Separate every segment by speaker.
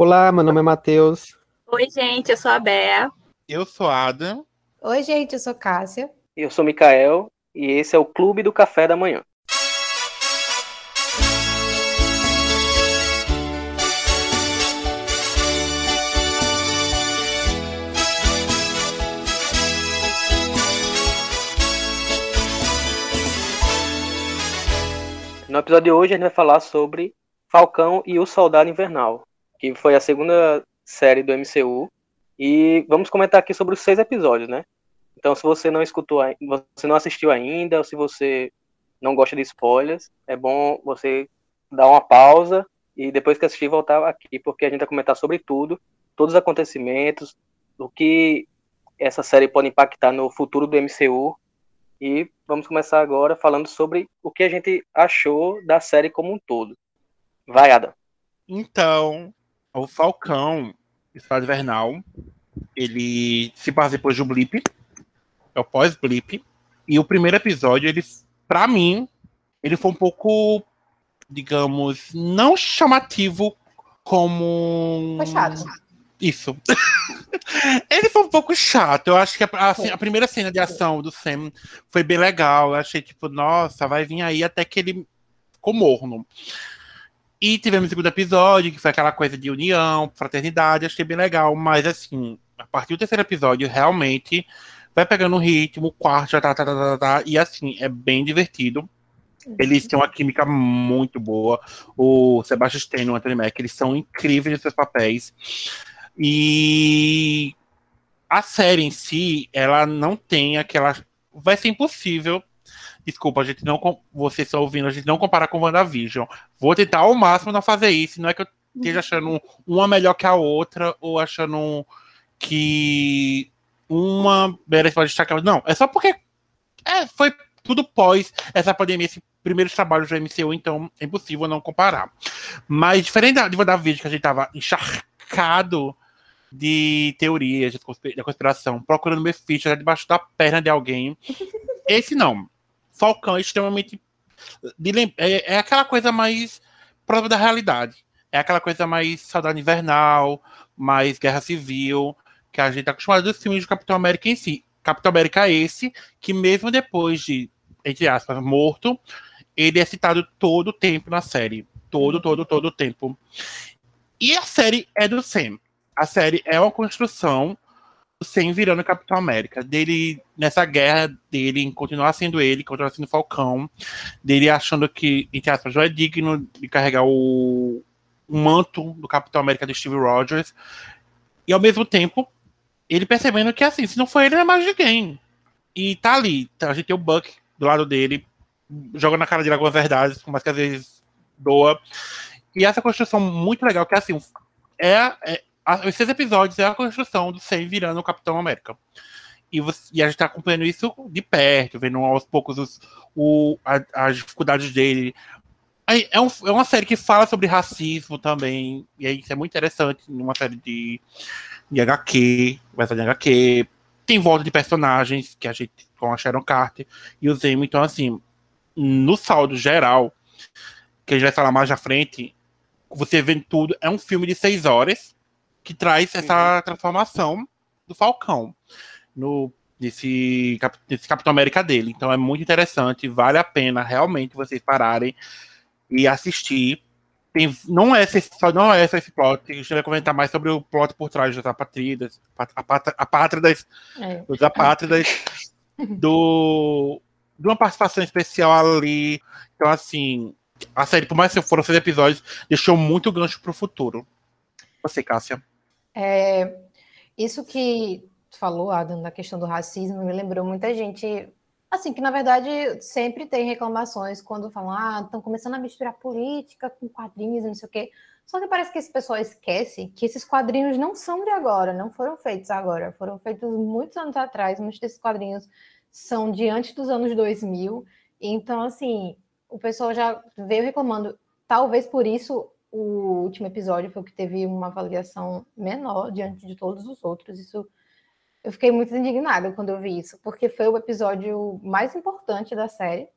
Speaker 1: Olá, meu nome é Matheus.
Speaker 2: Oi, gente, eu sou a Bea.
Speaker 3: Eu sou a Adam.
Speaker 4: Oi, gente, eu sou Cássia.
Speaker 5: Eu sou Mikael e esse é o Clube do Café da Manhã. No episódio de hoje a gente vai falar sobre Falcão e o Soldado Invernal, que foi a segunda série do MCU. E vamos comentar aqui sobre os seis episódios, né? Então, se você não escutou, você não assistiu ainda, ou se você não gosta de spoilers, é bom você dar uma pausa e depois que assistir voltar aqui, porque a gente vai comentar sobre tudo, todos os acontecimentos, o que essa série pode impactar no futuro do MCU. E vamos começar agora falando sobre o que a gente achou da série como um todo. Vai, Adam.
Speaker 3: Então, o Falcão, Estado Invernal, ele se passa depois de um blip, é o pós-blip, e o primeiro episódio, ele, pra mim, ele foi um pouco, digamos, não chamativo como...
Speaker 4: Foi chato.
Speaker 3: Isso. ele foi um pouco chato. Eu acho que a, a, a, primeira cena de ação do Sam foi bem legal. Eu achei, tipo, nossa, vai vir aí até que ele ficou morno. E tivemos o segundo episódio, que foi aquela coisa de união, fraternidade, achei bem legal, mas assim, a partir do terceiro episódio, realmente vai pegando um ritmo, o quarto já tá, tá, tá, tá, tá, e assim, é bem divertido. Eles têm uma química muito boa. O Sebastian Stan e o Anthony Mack, eles são incríveis nos seus papéis. E a série em si, ela não tem aquela. Vai ser impossível Desculpa, a gente não. Vocês estão ouvindo, a gente não compara com WandaVision. Vou tentar ao máximo não fazer isso. Não é que eu esteja achando uma melhor que a outra, ou achando que uma merece para destacar. Não, é só porque é, foi tudo pós essa pandemia, esse primeiro trabalho do MCU, então é impossível não comparar. Mas diferente de WandaVision, que a gente tava encharcado de teorias de conspiração, procurando Mephisto debaixo da perna de alguém. Esse não. Falcão é extremamente. É, é aquela coisa mais próxima da realidade. É aquela coisa mais saudade invernal, mais guerra civil, que a gente está acostumado dos filmes do Capitão América em si. Capitão América é esse, que mesmo depois de, entre aspas, morto, ele é citado todo o tempo na série. Todo, todo, todo o tempo. E a série é do Sam. A série é uma construção sem virando Capitão América, dele nessa guerra dele continuar sendo ele, continuar sendo Falcão, dele achando que, entre aspas, já é digno de carregar o, o manto do Capitão América de Steve Rogers, e ao mesmo tempo ele percebendo que assim, se não for ele, não é mais ninguém. E tá ali, a gente tem o Buck do lado dele, joga na cara dele algumas verdades, mais que às vezes doa. E essa construção muito legal, que assim, é, é os seis episódios é a construção do Sam virando o Capitão América. E, você, e a gente está acompanhando isso de perto, vendo aos poucos os, o, a, as dificuldades dele. É, um, é, uma série que fala sobre racismo também, e aí isso é muito interessante, numa série de, de HQ, essa de HQ. Tem volta de personagens, que a gente, com a Sharon Carter e o Zemo, então assim, no saldo geral, que a gente vai falar mais à frente, você vê tudo, é um filme de seis horas, que traz essa uhum. transformação do Falcão no nesse, nesse Capitão América dele. Então é muito interessante, vale a pena realmente vocês pararem e assistir. Tem, não é só não é esse plot, a gente vai comentar mais sobre o plot por trás das apátridas, a apátridas, é. dos apátridas, do, de uma participação especial ali. Então, assim, a série, por mais que foram seis episódios, deixou muito gancho pro futuro. Você, Cássia.
Speaker 4: É, isso que tu falou, Adam, da questão do racismo, me lembrou muita gente, assim, que na verdade sempre tem reclamações quando falam, ah, estão começando a misturar política com quadrinhos e não sei o quê. Só que parece que esse pessoal esquece que esses quadrinhos não são de agora, não foram feitos agora, foram feitos muitos anos atrás, muitos desses quadrinhos são de antes dos anos 2000, então, assim, o pessoal já veio reclamando, talvez por isso o último episódio foi o que teve uma avaliação menor diante de todos os outros. Isso eu fiquei muito indignada quando eu vi isso, porque foi o episódio mais importante da série.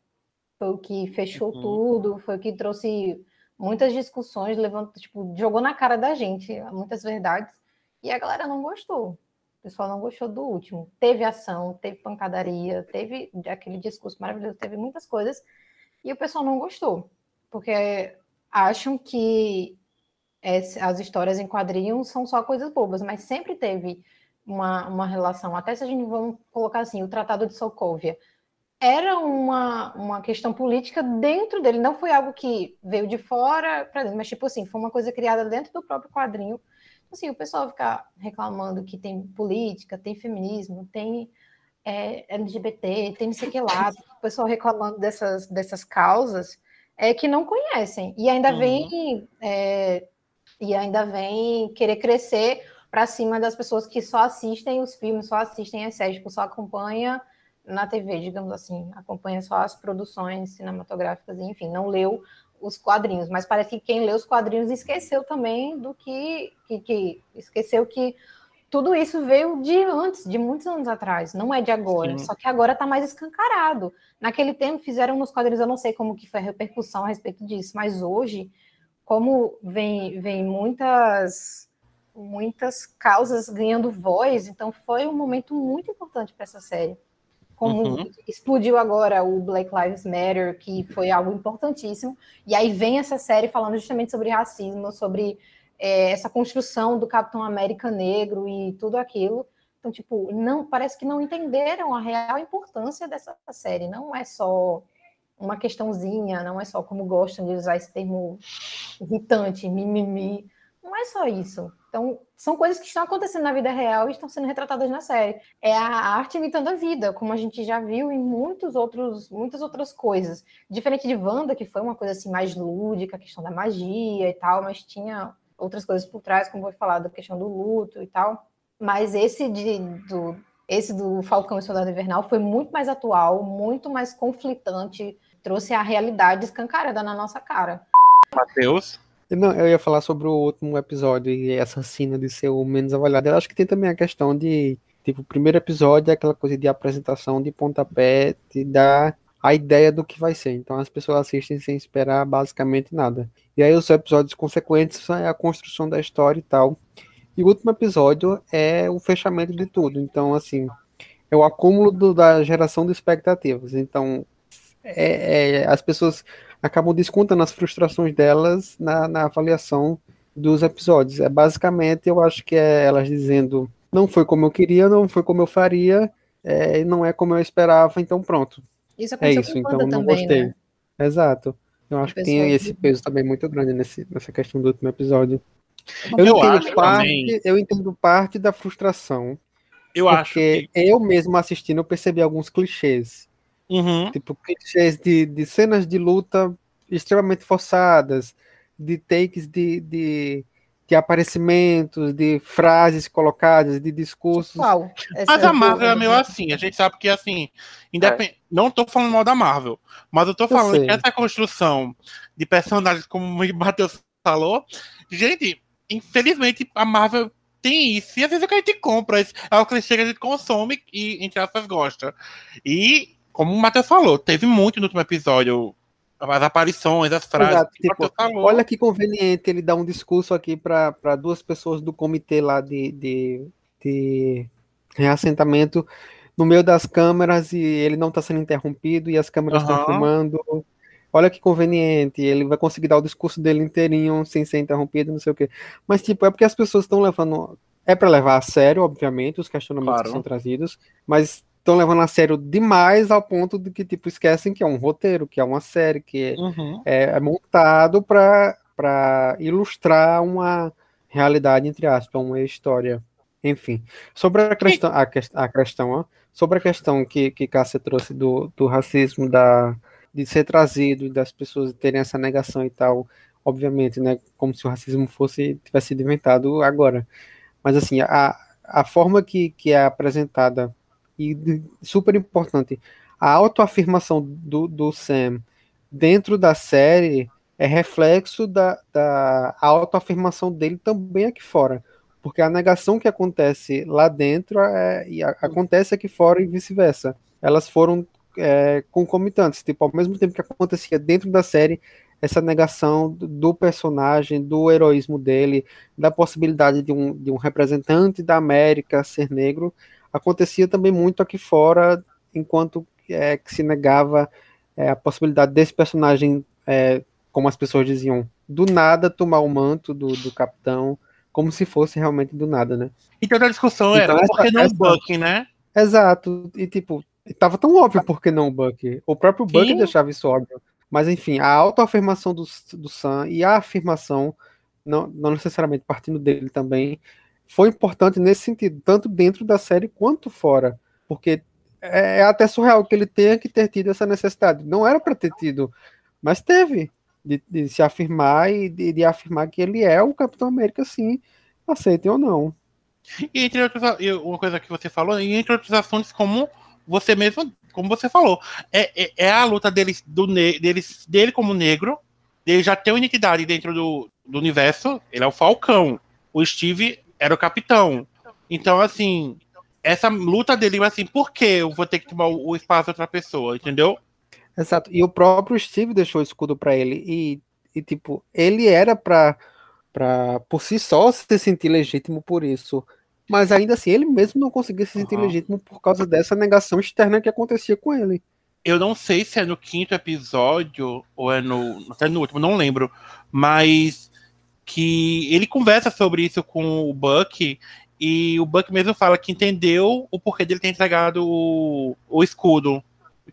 Speaker 4: Foi o que fechou uhum. tudo, foi o que trouxe muitas discussões, levando, tipo, jogou na cara da gente muitas verdades, e a galera não gostou. O pessoal não gostou do último. Teve ação, teve pancadaria, teve aquele discurso maravilhoso, teve muitas coisas, e o pessoal não gostou, porque acham que as histórias em quadrinhos são só coisas bobas, mas sempre teve uma, uma relação, até se a gente vamos colocar assim, o Tratado de Sokovia, era uma, uma questão política dentro dele, não foi algo que veio de fora para dentro, mas tipo assim, foi uma coisa criada dentro do próprio quadrinho. Assim, o pessoal ficar reclamando que tem política, tem feminismo, tem é, LGBT, tem não sei o que lá, o pessoal reclamando dessas, dessas causas, é que não conhecem. E ainda uhum. vem é, e ainda vem querer crescer para cima das pessoas que só assistem os filmes, só assistem as séries, tipo, só acompanha na TV, digamos assim, acompanha só as produções cinematográficas, enfim, não leu os quadrinhos, mas parece que quem leu os quadrinhos esqueceu também do que, que, que esqueceu que tudo isso veio de antes, de muitos anos atrás, não é de agora, Sim. só que agora está mais escancarado. Naquele tempo fizeram nos quadrinhos, eu não sei como que foi a repercussão a respeito disso, mas hoje, como vem, vem muitas muitas causas ganhando voz, então foi um momento muito importante para essa série. Como uhum. explodiu agora o Black Lives Matter, que foi algo importantíssimo, e aí vem essa série falando justamente sobre racismo, sobre é, essa construção do Capitão América negro e tudo aquilo. Então, tipo, não parece que não entenderam a real importância dessa série. Não é só uma questãozinha, não é só como gostam de usar esse termo irritante, mimimi. Não é só isso. Então, são coisas que estão acontecendo na vida real e estão sendo retratadas na série. É a arte imitando a vida, como a gente já viu em muitos outros, muitas outras coisas. Diferente de Wanda, que foi uma coisa assim mais lúdica, a questão da magia e tal, mas tinha outras coisas por trás, como foi falado, a questão do luto e tal. Mas esse de, do, esse do Falcão e Soldado Invernal foi muito mais atual, muito mais conflitante, trouxe a realidade escancarada na nossa cara.
Speaker 3: Matheus?
Speaker 1: Não, eu ia falar sobre o último episódio e essa cena de ser o menos avaliado. Eu acho que tem também a questão de, tipo, o primeiro episódio é aquela coisa de apresentação de pontapé, de dar a ideia do que vai ser. Então as pessoas assistem sem esperar basicamente nada. E aí os episódios consequentes é a construção da história e tal. E o último episódio é o fechamento de tudo. Então, assim, é o acúmulo do, da geração de expectativas. Então, é, é, as pessoas acabam descontando as frustrações delas na, na avaliação dos episódios. É basicamente, eu acho que é elas dizendo não foi como eu queria, não foi como eu faria, é, não é como eu esperava, então pronto.
Speaker 4: Isso é isso, então
Speaker 1: não
Speaker 4: também,
Speaker 1: gostei.
Speaker 4: Né?
Speaker 1: Exato. Eu acho que tem esse peso também muito grande nesse, nessa questão do último episódio. Eu, eu entendo parte, eu entendo parte da frustração.
Speaker 3: Eu acho
Speaker 1: que eu mesmo assistindo eu percebi alguns clichês.
Speaker 3: Uhum.
Speaker 1: Tipo, clichês de, de cenas de luta extremamente forçadas, de takes de, de, de aparecimentos, de frases colocadas, de discursos.
Speaker 4: Qual?
Speaker 3: Mas a Marvel é meio assim, a gente sabe que assim, independ... É. não tô falando mal da Marvel, mas eu tô falando eu que essa construção de personagens, como o Matheus falou, gente, infelizmente a Marvel tem isso, e às vezes é que a gente compra, é o clichê que a gente consome e, entre aspas, gosta. E como o Matheus falou, teve muito no último episódio. As aparições, as frases. Exato,
Speaker 1: tipo, olha que conveniente ele dar um discurso aqui para duas pessoas do comitê lá de, de, de reassentamento no meio das câmeras e ele não está sendo interrompido e as câmeras estão uhum. filmando. Olha que conveniente, ele vai conseguir dar o discurso dele inteirinho sem ser interrompido, não sei o quê. Mas, tipo, é porque as pessoas estão levando. É para levar a sério, obviamente, os questionamentos claro. que são trazidos, mas estão levando a sério demais ao ponto de que, tipo, esquecem que é um roteiro, que é uma série, que uhum. é, é, montado para ilustrar uma realidade, entre aspas, uma história. Enfim, sobre a questão, a, a questão ó, sobre a questão que, que Cássia trouxe do, do racismo, da, de ser trazido, das pessoas terem essa negação e tal, obviamente, né, como se o racismo fosse, tivesse sido inventado agora. Mas, assim, a, a forma que, que é apresentada e super importante, a autoafirmação do, do Sam dentro da série é reflexo da, da autoafirmação dele também aqui fora. Porque a negação que acontece lá dentro é, e a, acontece aqui fora e vice-versa. Elas foram é, concomitantes. Tipo, ao mesmo tempo que acontecia dentro da série, essa negação do personagem, do heroísmo dele, da possibilidade de um, de um representante da América ser negro, acontecia também muito aqui fora, enquanto é, que se negava é, a possibilidade desse personagem, é, como as pessoas diziam, do nada tomar o manto do, do capitão, como se fosse realmente do nada, né?
Speaker 3: Então a discussão
Speaker 1: Então,
Speaker 3: era,
Speaker 1: essa-
Speaker 3: por que não
Speaker 1: essa-
Speaker 3: o Buck, né?
Speaker 1: Exato, e tipo, tava tão óbvio por que não o Buck. O próprio Buck
Speaker 3: Sim.
Speaker 1: deixava isso óbvio. Mas enfim, a autoafirmação do, do Sam e a afirmação, não, não necessariamente partindo dele também, foi importante nesse sentido, tanto dentro da série quanto fora. Porque é, é até surreal que ele tenha que ter tido essa necessidade. Não era para ter tido, mas teve. De, de se afirmar e de, de afirmar que ele é o Capitão América, sim, aceitem ou não.
Speaker 3: E entre outros, e uma coisa que você falou, e entre outros assuntos, como você mesmo, como você falou, é, é, é a luta deles, do, deles, dele como negro, ele já tem uma identidade dentro do, do universo, ele é o Falcão, o Steve era o Capitão. Então, assim, essa luta dele, assim, por que eu vou ter que tomar o, espaço de outra pessoa, entendeu?
Speaker 1: Exato. E o próprio Steve deixou o escudo pra ele. E, e, tipo, ele era pra, pra, por si só, se sentir legítimo por isso. Mas ainda assim, ele mesmo não conseguia se sentir
Speaker 3: Aham.
Speaker 1: legítimo por causa dessa negação externa que acontecia com ele.
Speaker 3: Eu não sei se é no quinto episódio ou é no. Até no último, não lembro. Mas que ele conversa sobre isso com o Buck. E o Buck mesmo fala que entendeu o porquê dele ter entregado o, o escudo.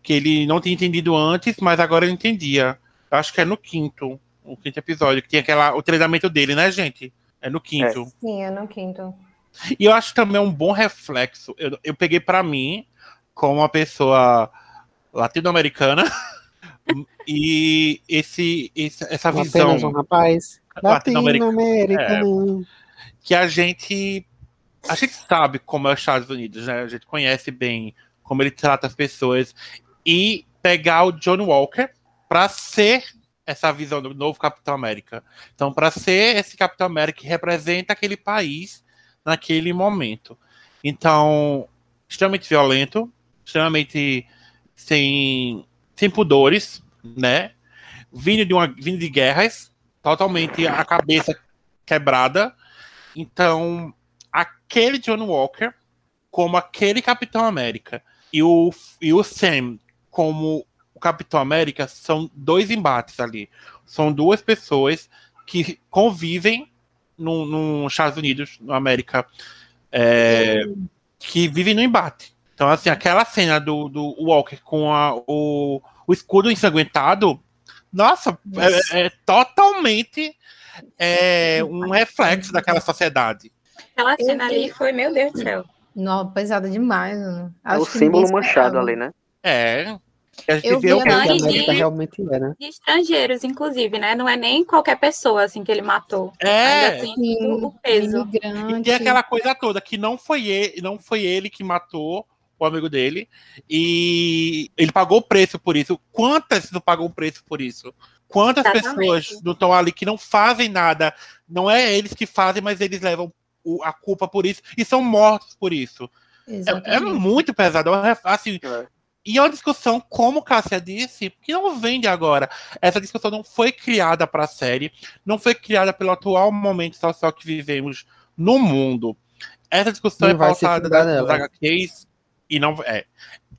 Speaker 3: Que ele não tinha entendido antes, mas agora ele entendia. Eu acho que é no quinto. O quinto episódio, que tem aquela, o treinamento dele, né, gente? É no quinto.
Speaker 4: Sim, é no quinto.
Speaker 3: E eu acho também um bom reflexo. Eu, eu peguei pra mim, como uma pessoa latino-americana, e esse, esse- essa visão
Speaker 1: Apenas um rapaz
Speaker 3: Latino-americano.
Speaker 1: latino-americano.
Speaker 3: que a gente a gente sabe como é os Estados Unidos, né? A gente conhece bem como ele trata as pessoas e pegar o John Walker pra ser essa visão do novo Capitão América. Então, pra ser esse Capitão América que representa aquele país naquele momento. Então, extremamente violento, extremamente sem, sem pudores, né? Vindo de, uma, vindo de guerras, totalmente a cabeça quebrada. Então, aquele John Walker, como aquele Capitão América, e o, e o Sam, como o Capitão América, são dois embates ali. São duas pessoas que convivem no, no Estados Unidos, na América, é, que vivem no embate. Então, assim, aquela cena do, do Walker com a- o, o escudo ensanguentado, nossa. É, é totalmente é, um reflexo daquela sociedade.
Speaker 2: Aquela cena ali foi, meu Deus do céu.
Speaker 4: Não, pesada demais, mano.
Speaker 5: É o símbolo manchado ali, né?
Speaker 3: É. A gente
Speaker 4: Eu
Speaker 3: vê
Speaker 4: vi
Speaker 3: o
Speaker 1: que a. América realmente é, né?
Speaker 2: De estrangeiros, inclusive, né? Não é nem qualquer pessoa assim que ele matou. Ainda
Speaker 3: É,
Speaker 2: tem
Speaker 4: Sim,
Speaker 2: o, peso.
Speaker 3: e tem aquela coisa toda que não foi ele, não foi ele que matou o amigo dele e ele pagou o preço por isso. Quantas não pagou o preço por isso? Quantas
Speaker 2: Exatamente.
Speaker 3: pessoas não estão ali que não fazem nada? Não é eles que fazem, mas eles levam o- a culpa por isso e são mortos por isso. É, é muito pesado. é Assim,
Speaker 5: É.
Speaker 3: E é uma discussão, como Cássia disse, que não vem de agora. Essa discussão não foi criada para a série, não foi criada pelo atual momento social que vivemos no mundo. Essa discussão
Speaker 1: Não
Speaker 3: é pautada das. HQs e não é.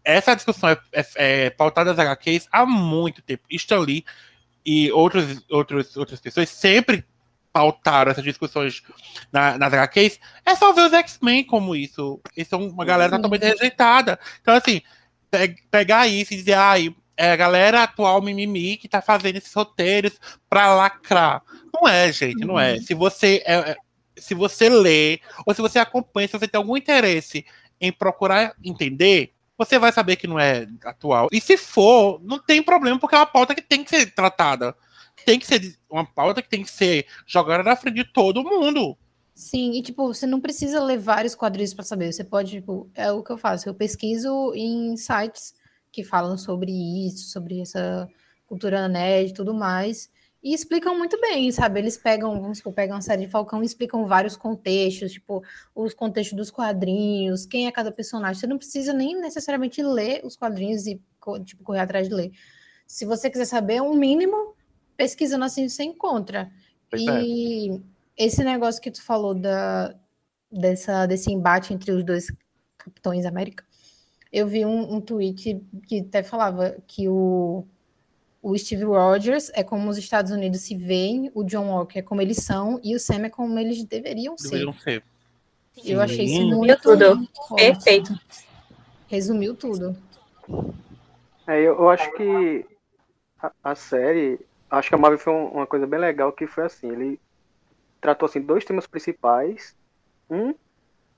Speaker 3: Essa discussão é, é, é pautada das HQs há muito tempo. Stan Lee e outros, outros, outras pessoas sempre pautaram essas discussões na- nas HQs. É só ver os X-Men como isso. Eles são uma galera
Speaker 4: Sim.
Speaker 3: totalmente rejeitada. Então, assim, pe- pegar isso e dizer, ai, é a galera atual mimimi que tá fazendo esses roteiros pra lacrar. Não é, gente, não é. Se você é, é- se você lê, ou se você acompanha, se você tem algum interesse em procurar entender, você vai saber que não é atual. E se for, não tem problema, porque é uma pauta que tem que ser tratada. Tem que ser uma pauta que tem que ser jogada na frente de todo mundo.
Speaker 4: Sim, e tipo, você não precisa ler vários quadrinhos para saber. Você pode, tipo, é o que eu faço. Eu pesquiso em sites que falam sobre isso, sobre essa cultura nerd e tudo mais. E explicam muito bem, sabe? Eles pegam, vamos supor, pegam a série de Falcão e explicam vários contextos, tipo, os contextos dos quadrinhos, quem é cada personagem. Você não precisa nem necessariamente ler os quadrinhos e, tipo, correr atrás de ler. Se você quiser saber um mínimo, pesquisando assim você encontra.
Speaker 3: Pois
Speaker 4: e esse negócio que tu falou da, dessa, desse embate entre os dois Capitões América, eu vi um, um tweet que até falava que o, o Steve Rogers é como os Estados Unidos se veem, o John Walker é como eles são e o Sam é como eles deveriam ser.
Speaker 3: Deveriam ser.
Speaker 4: Eu achei isso muito
Speaker 2: Tudo.
Speaker 4: forte.
Speaker 2: Perfeito.
Speaker 4: Resumiu tudo.
Speaker 5: É, eu, eu acho que a, a série, acho que a Marvel foi um- uma coisa bem legal que foi assim, ele tratou assim dois temas principais, um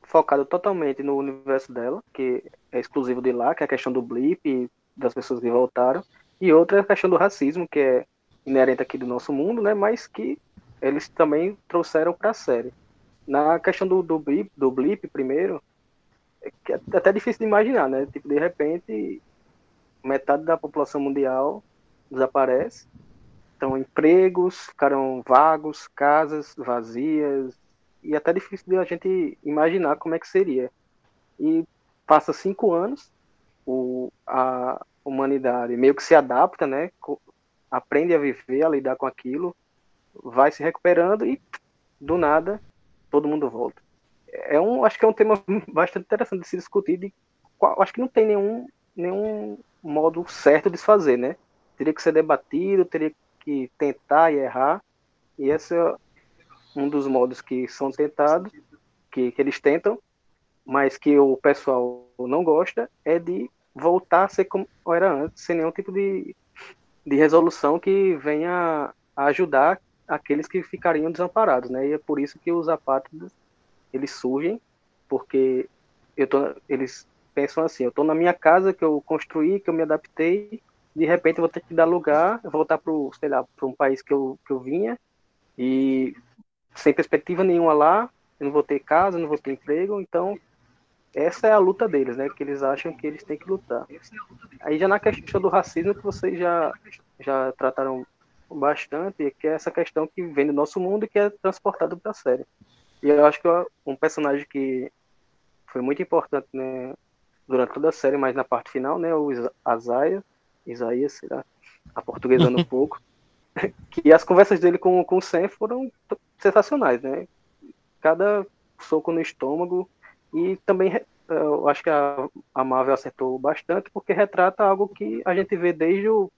Speaker 5: focado totalmente no universo dela, que é exclusivo de lá, que é a questão do blip e das pessoas que voltaram, e outra é a questão do racismo, que é inerente aqui do nosso mundo, né, mas que eles também trouxeram para a série. Na questão do, do blip, do blip primeiro, é é até difícil de imaginar, né? Tipo, de repente, metade da população mundial desaparece. Então, empregos ficaram vagos, casas vazias, e até difícil de a gente imaginar como é que seria. E passa cinco anos, o, a humanidade meio que se adapta, né? Aprende a viver, a lidar com aquilo, vai se recuperando e do nada todo mundo volta. É um, acho que é um tema bastante interessante de se discutir. De qual, acho que não tem nenhum, nenhum modo certo de se fazer, né? Teria que ser debatido, teria que tentar e errar. E esse é um dos modos que são tentados, que, que eles tentam, mas que o pessoal não gosta, é de voltar a ser como era antes, sem nenhum tipo de, de resolução que venha a ajudar aqueles que ficariam desamparados, né? E é por isso que os apátridas eles surgem, porque eu tô, eles pensam assim, eu estou na minha casa que eu construí, que eu me adaptei, de repente eu vou ter que dar lugar, voltar para sei lá, para um país que eu, que eu vinha e sem perspectiva nenhuma lá, eu não vou ter casa, não vou ter emprego, então essa é a luta deles, né? Que eles acham que eles têm que lutar. Aí já na questão do racismo que vocês já já trataram bastante, que é essa questão que vem do nosso mundo e que é transportado para a série. E eu acho que um personagem que foi muito importante né, durante toda a série, mas na parte final, né, o Isa- Azaia, Isaías, será? A portuguesando um pouco. que as conversas dele com, com o Sam foram sensacionais, né? Cada soco no estômago e também eu acho que a, a Marvel acertou bastante porque retrata algo que a gente vê desde o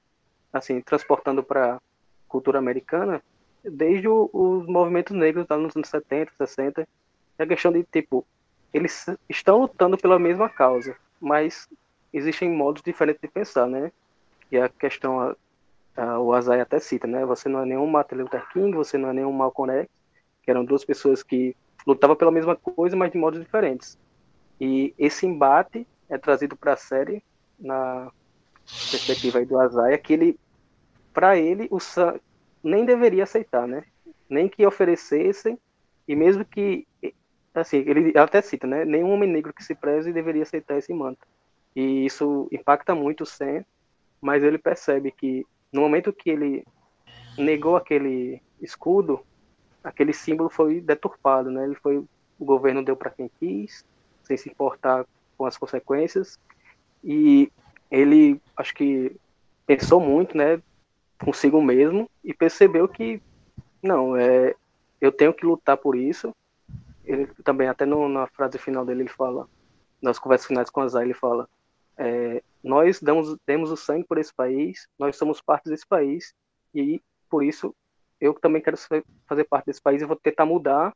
Speaker 5: assim, transportando para cultura americana, desde o- os movimentos negros lá nos anos 70, 60, é a questão de, tipo, eles estão lutando pela mesma causa, mas existem modos diferentes de pensar, né? E a questão, a- a- o Azai até cita, né? Você não é nenhum Martin Luther King, você não é nenhum Malcolm X, que eram duas pessoas que lutavam pela mesma coisa, mas de modos diferentes. E esse embate é trazido para a série na perspectiva aí do Azaia, que ele, para ele, o Sam nem deveria aceitar, né? Nem que oferecessem, e mesmo que, assim, ele até cita, né? Nenhum homem negro que se preze deveria aceitar esse manto. E isso impacta muito o Sam, mas ele percebe que no momento que ele negou aquele escudo, aquele símbolo foi deturpado, né? Ele foi, o governo deu para quem quis, sem se importar com as consequências, e ele, acho que pensou muito, né? Consigo mesmo e percebeu que não, é, eu tenho que lutar por isso. Ele também até no, na frase final dele ele fala, nas conversas finais com a Zay, ele fala, é, nós damos, demos o sangue por esse país, nós somos parte desse país e por isso eu também quero fazer parte desse país e vou tentar mudar,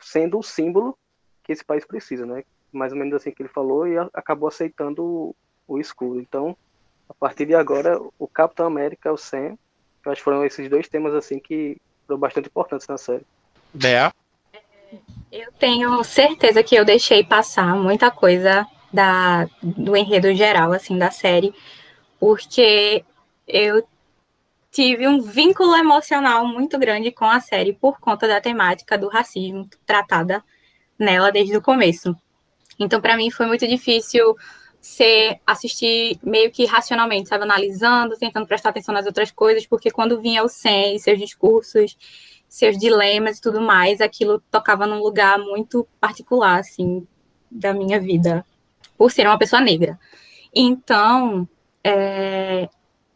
Speaker 5: sendo o símbolo que esse país precisa, né? Mais ou menos assim que ele falou e a- acabou aceitando o, o escudo. Então, a partir de agora, o Capitão América, o Sam, eu acho que foram esses dois temas assim que foram bastante importantes na série.
Speaker 3: Bea,
Speaker 2: Eu tenho certeza que eu deixei passar muita coisa da, do enredo geral, assim, da série, porque eu tive um vínculo emocional muito grande com a série por conta da temática do racismo tratada nela desde o começo. Então, para mim, foi muito difícil ser assistir meio que racionalmente, sabe, analisando, tentando prestar atenção nas outras coisas, porque quando vinha o Sen e seus discursos, seus dilemas e tudo mais, aquilo tocava num lugar muito particular, assim, da minha vida, por ser uma pessoa negra. Então, é,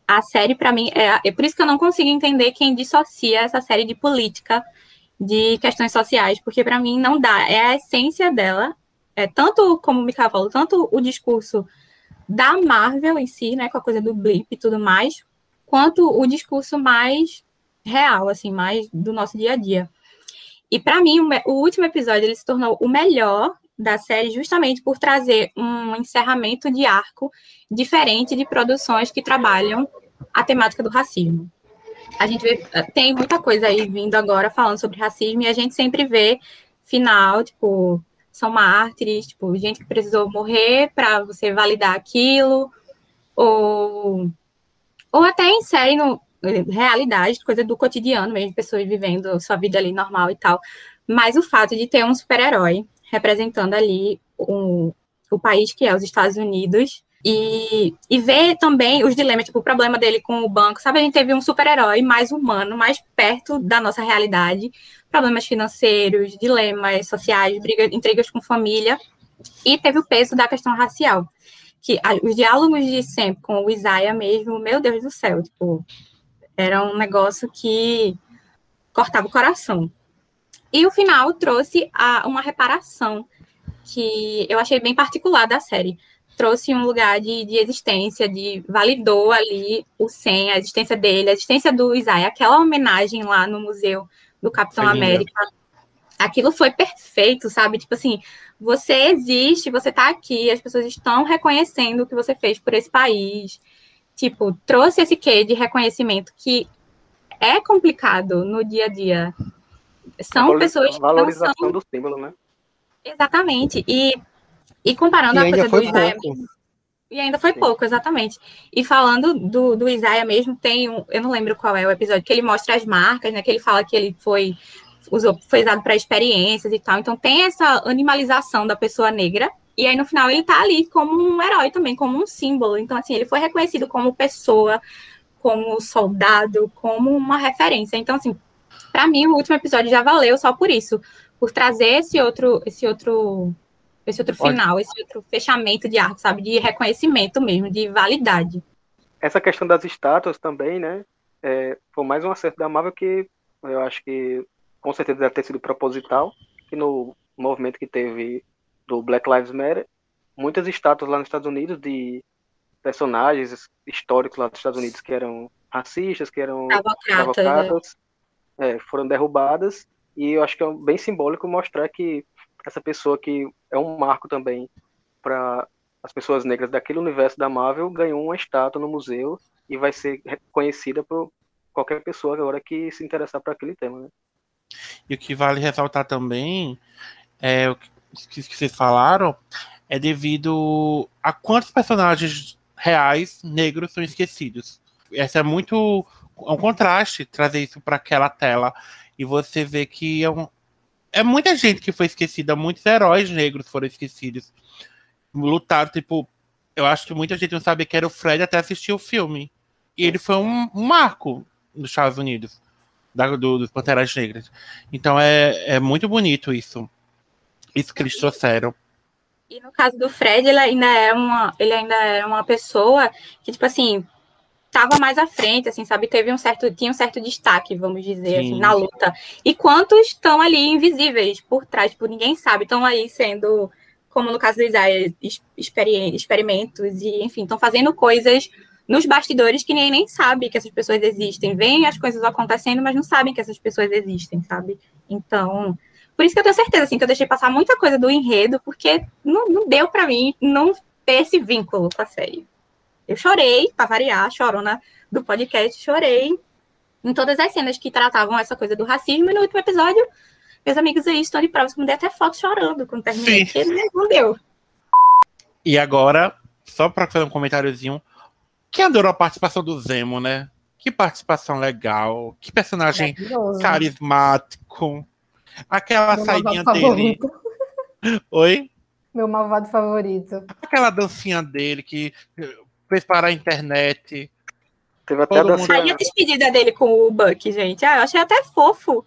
Speaker 2: a série, para mim, é, é por isso que eu não consigo entender quem dissocia essa série de política, de questões sociais, porque para mim não dá. É a essência dela, é tanto como o Mika falou, tanto o discurso da Marvel em si, né, com a coisa do blip e tudo mais, quanto o discurso mais real, assim, mais do nosso dia a dia. E para mim, o, último episódio ele se tornou o melhor da série justamente por trazer um encerramento de arco diferente de produções que trabalham a temática do racismo. A gente vê, tem muita coisa aí vindo agora falando sobre racismo e a gente sempre vê final, tipo, são mártires, tipo, gente que precisou morrer para você validar aquilo, ou, ou até inserem no, realidade, coisa do cotidiano mesmo, pessoas vivendo sua vida ali normal e tal. Mas o fato de ter um super-herói representando ali o, o país que é os Estados Unidos. E, e ver também os dilemas, tipo, o problema dele com o banco. Sabe, a gente teve um super-herói mais humano, mais perto da nossa realidade. Problemas financeiros, dilemas sociais, brigas, intrigas com família. E teve o peso da questão racial. Que a, os diálogos de sempre com o Isaiah mesmo, meu Deus do céu, tipo, era um negócio que cortava o coração. E o final trouxe a, uma reparação que eu achei bem particular da série. Trouxe um lugar de, de existência, de validou ali o Sen, a existência dele, a existência do Isaiah, aquela homenagem lá no museu do Capitão América. Aquilo foi perfeito, sabe? Tipo assim, você existe, você tá aqui, as pessoas estão reconhecendo o que você fez por esse país. Tipo, trouxe esse quê de reconhecimento que é complicado no dia a dia são pessoas
Speaker 5: que valorização são... do símbolo, né?
Speaker 2: Exatamente. E, e comparando
Speaker 1: e
Speaker 2: a coisa
Speaker 1: do
Speaker 2: Isaiah mesmo, e ainda foi Sim. pouco, exatamente. E falando do, do Isaiah mesmo, tem um, eu não lembro qual é o episódio, que ele mostra as marcas, né? Que ele fala que ele foi usou, foi usado para experiências e tal. Então tem essa animalização da pessoa negra. E aí no final ele tá ali como um herói também, como um símbolo. Então assim, ele foi reconhecido como pessoa, como soldado, como uma referência. Então assim, para mim, o último episódio já valeu só por isso, por trazer esse outro, esse outro, esse outro final, esse outro fechamento de arco, sabe, de reconhecimento mesmo, de validade.
Speaker 5: Essa questão das estátuas também, né? É, foi mais um acerto da Marvel que eu acho que com certeza deve ter sido proposital, que no movimento que teve do Black Lives Matter, muitas estátuas lá nos Estados Unidos de personagens históricos lá dos Estados Unidos que eram racistas, que eram escravocratas, é, foram derrubadas e eu acho que é bem simbólico mostrar que essa pessoa que é um marco também para as pessoas negras daquele universo da Marvel ganhou uma estátua no museu e vai ser reconhecida por qualquer pessoa agora que se interessar por aquele tema. Né?
Speaker 3: E o que vale ressaltar também é o que vocês falaram é devido a quantos personagens reais negros são esquecidos. Essa é muito é um contraste trazer isso para aquela tela e você vê que é, um, é muita gente que foi esquecida, muitos heróis negros foram esquecidos. Lutaram, tipo, eu acho que muita gente não sabia que era o Fred até assistir o filme. E ele foi um, marco nos Estados Unidos, da, do, dos Panteras Negras. Então é, é muito bonito isso. Isso que eles trouxeram.
Speaker 2: E no caso do Fred, ele ainda é uma, ele ainda é uma pessoa que, tipo assim, estava mais à frente, assim, sabe? Teve um certo, tinha um certo destaque, vamos dizer, assim, na luta. E quantos estão ali invisíveis por trás, tipo, ninguém sabe, estão aí sendo, como no caso do Isaiah, experimentos e, enfim, estão fazendo coisas nos bastidores que nem, nem sabe que essas pessoas existem. Vêm as coisas acontecendo, mas não sabem que essas pessoas existem, sabe? Então, por isso que eu tenho certeza, assim, que eu deixei passar muita coisa do enredo, porque não, não deu para mim não ter esse vínculo com a série. Eu chorei, para variar, chorona do podcast, chorei em todas as cenas que tratavam essa coisa do racismo. E no último episódio, meus amigos aí estão de provas que me dei até foto chorando quando terminei. Sim. Ele não deu.
Speaker 3: E agora, só para fazer um comentáriozinho, quem adorou a participação do Zemo, né? Que participação legal, que personagem carismático. Aquela Meu saidinha dele. Oi?
Speaker 4: Meu malvado favorito.
Speaker 3: Aquela dancinha dele que fez parar a internet.
Speaker 5: Teve até a dancinha...
Speaker 2: Aí a despedida dele com o Buck, gente. Ah, eu achei até fofo.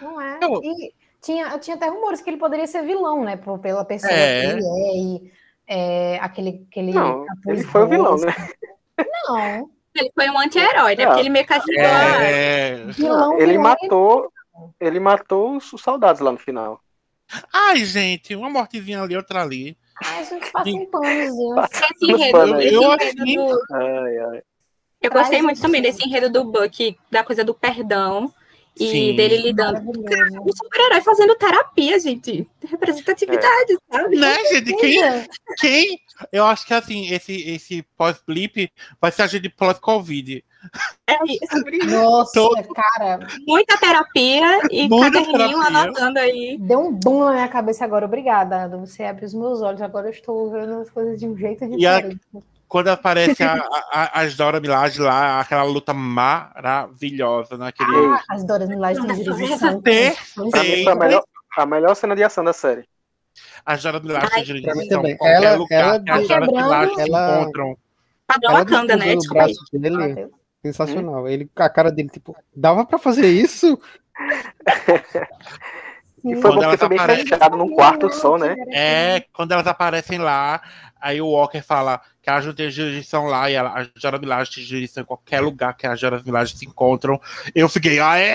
Speaker 4: Não é? Eu... E tinha, tinha até rumores que ele poderia ser vilão, né? Pela pessoa é. que ele é e é, aquele, aquele
Speaker 5: Não, ele foi o vilão, né?
Speaker 4: Não.
Speaker 2: Ele foi um anti-herói, né?
Speaker 5: É.
Speaker 2: Porque ele meio que ajudou a-
Speaker 3: É...
Speaker 4: Vilão,
Speaker 5: Ele
Speaker 4: vilão,
Speaker 5: matou, ele matou os os soldados lá no final.
Speaker 3: Ai, gente, uma mortezinha ali, outra ali.
Speaker 4: A gente passa um panozinho.
Speaker 2: Esse
Speaker 5: No
Speaker 2: enredo,
Speaker 5: pano,
Speaker 2: esse
Speaker 3: eu
Speaker 2: enredo
Speaker 3: achei-
Speaker 2: do,
Speaker 5: Ai, ai.
Speaker 2: Eu gostei muito também desse enredo do Buck, da coisa do perdão e
Speaker 3: Sim.
Speaker 2: dele lidando.
Speaker 4: Maravilhoso.
Speaker 2: Um super-herói fazendo terapia, gente. Representatividade, sabe?
Speaker 3: Né, gente? Quem, quem? Eu acho que assim, esse, esse pós-blip vai ser a gente pós-Covid.
Speaker 2: É isso.
Speaker 4: Nossa,
Speaker 3: Todo-
Speaker 4: cara,
Speaker 2: Muita terapia e
Speaker 3: Muita
Speaker 2: caderninho
Speaker 3: terapia.
Speaker 2: anotando aí.
Speaker 4: deu um boom na minha cabeça agora. Obrigada, Ada. Você abriu os meus olhos. Agora eu estou vendo as coisas de um jeito
Speaker 3: E a-
Speaker 4: diferente.
Speaker 3: Quando aparece a, a, as Dora Milaje lá, aquela luta maravilhosa naquele.
Speaker 4: Ah, as Doras Milaje têm jurisdição.
Speaker 5: Foi a melhor, a melhor cena de ação da série.
Speaker 3: As Dora Milaje
Speaker 1: mim
Speaker 3: jurisdição.
Speaker 1: Ela-
Speaker 3: lugar
Speaker 1: ela
Speaker 3: as
Speaker 4: tá
Speaker 3: Dora Milaje se
Speaker 1: ela-
Speaker 3: encontram.
Speaker 2: Padrão
Speaker 1: Ela
Speaker 2: Wakanda, né?
Speaker 1: descruzou o
Speaker 2: Desculpa aí.
Speaker 1: braço dele, Sensacional. Ele, a cara dele, tipo, dava pra fazer isso?
Speaker 5: E foi
Speaker 3: Quando
Speaker 5: bom
Speaker 3: elas aparecem-
Speaker 5: fechado num quarto só, né?
Speaker 3: É, quando elas aparecem lá, aí o Walker fala que elas não têm jurisdição lá e ela, as Dora Milaje têm jurisdição em qualquer lugar que as Dora Milaje se encontram. Eu fiquei, aê!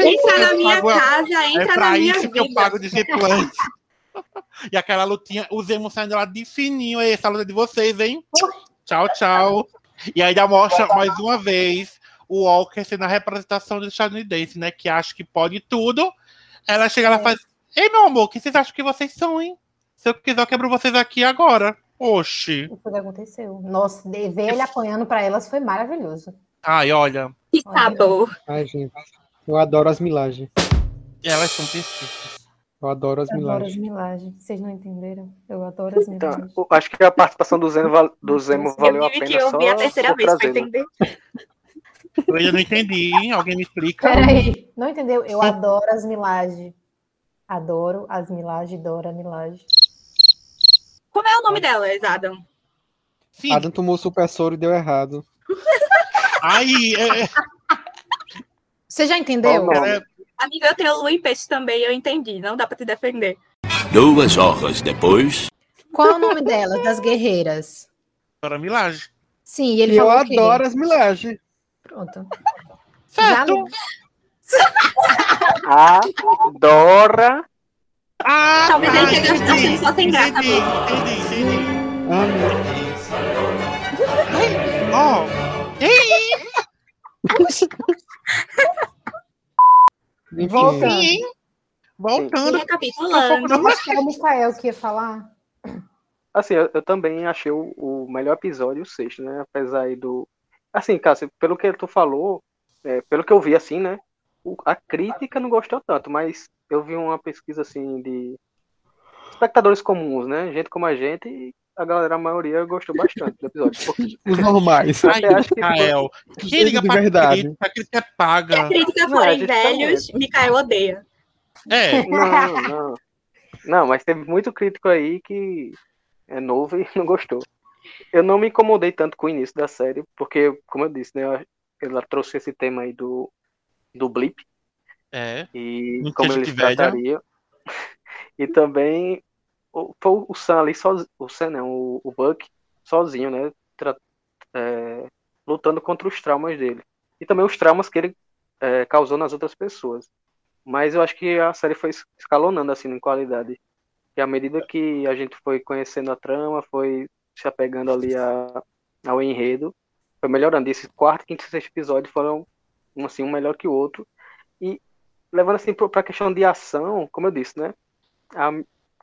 Speaker 2: Entra na minha
Speaker 3: pago-
Speaker 2: casa,
Speaker 3: É
Speaker 2: entra na
Speaker 3: pra
Speaker 2: minha
Speaker 3: isso que eu
Speaker 2: vida.
Speaker 3: pago de e aquela lutinha, os emos saindo lá de fininho. Aí, essa luta é de vocês, hein? Tchau, tchau. E ainda mostra mais uma vez o Walker sendo a representação do estadunidense, né? Que acha que pode tudo. Ela chega lá e
Speaker 4: É.
Speaker 3: faz: Ei, meu amor, o que vocês acham que vocês são, hein? Se eu quiser, eu quebro vocês aqui agora. Oxi.
Speaker 4: Isso o que aconteceu. Nossa, ver ele apanhando pra elas foi maravilhoso.
Speaker 3: Ai, olha,
Speaker 2: Que sabor.
Speaker 1: Ai, gente. Eu adoro as milagens.
Speaker 3: elas são perfeitas.
Speaker 1: Eu adoro as
Speaker 4: Eu adoro as
Speaker 1: milagens.
Speaker 4: milagens. Vocês não entenderam? Eu adoro as
Speaker 5: Então,
Speaker 4: milagens.
Speaker 5: eu acho que a participação do Zemo, do Zemo valeu
Speaker 2: eu
Speaker 5: a
Speaker 2: tive
Speaker 5: pena
Speaker 2: que ouvir a terceira vez pra
Speaker 5: trazer, né?
Speaker 2: entender.
Speaker 3: Eu ainda não entendi, hein? Alguém me explica.
Speaker 4: Peraí, não entendeu? Eu adoro as milagens. Adoro as milagens, Dora Milagem.
Speaker 2: Como é o nome delas, Adam?
Speaker 3: Sim.
Speaker 1: Adam tomou super soro e deu errado.
Speaker 3: Ai, é, é,
Speaker 4: Você já entendeu?
Speaker 3: É,
Speaker 2: Amiga, eu tenho Lu e Peixe também, eu entendi. Não dá pra te defender.
Speaker 6: Duas horas depois.
Speaker 4: Qual é o nome delas, das guerreiras?
Speaker 3: Dora Milaje.
Speaker 4: Sim, e ele
Speaker 1: E eu
Speaker 4: falou quê?
Speaker 1: adoro as milagens.
Speaker 4: Pronto.
Speaker 3: Certo.
Speaker 5: A Dora.
Speaker 3: Ah,
Speaker 2: Talvez ele tenha
Speaker 3: entendi,
Speaker 2: achando só sem graça
Speaker 3: entendi, entendi, entendi.
Speaker 1: Ah, meu
Speaker 3: Ó, ei,
Speaker 1: Enfim,
Speaker 4: Voltando.
Speaker 3: hein? Voltando.
Speaker 2: recapitulando.
Speaker 4: Eu acho que era o que ia falar.
Speaker 5: Assim, eu, eu também achei o, o melhor episódio, o sexto, né? Apesar aí do. Assim, Cássio, pelo que tu falou, é, pelo que eu vi, assim, né? o- a crítica não gostou tanto, mas eu vi uma pesquisa, assim, de espectadores comuns, né? Gente como a gente, a galera, a maioria, gostou bastante do episódio. Porque
Speaker 1: os normais.
Speaker 3: Ai,
Speaker 5: que
Speaker 3: Mikael. Quem liga
Speaker 1: de
Speaker 3: pra
Speaker 1: verdade.
Speaker 3: crítica? A crítica é
Speaker 2: Se a
Speaker 3: paga.
Speaker 2: crítica forem
Speaker 5: tá
Speaker 2: velhos, Mikael odeia.
Speaker 3: É,
Speaker 5: Não, não. Não, mas teve muito crítico aí que é novo e não gostou. Eu não me incomodei tanto com o início da série, porque, como eu disse, né, ela trouxe esse tema aí do, do blip
Speaker 3: é.
Speaker 5: e como eles
Speaker 3: velha.
Speaker 5: tratariam. E também foi o Sam ali sozinho, o Sam não, o, o Buck sozinho, né, é, lutando contra os traumas dele. E também os traumas que ele é, causou nas outras pessoas. Mas eu acho que a série foi es- escalonando assim em qualidade. E à medida que a gente foi conhecendo a trama, foi se apegando ali a, ao enredo, foi melhorando. E esse quarto, quinto e sexto episódio foram um, assim, um melhor que o outro. E levando assim para a questão de ação, como eu disse, né? A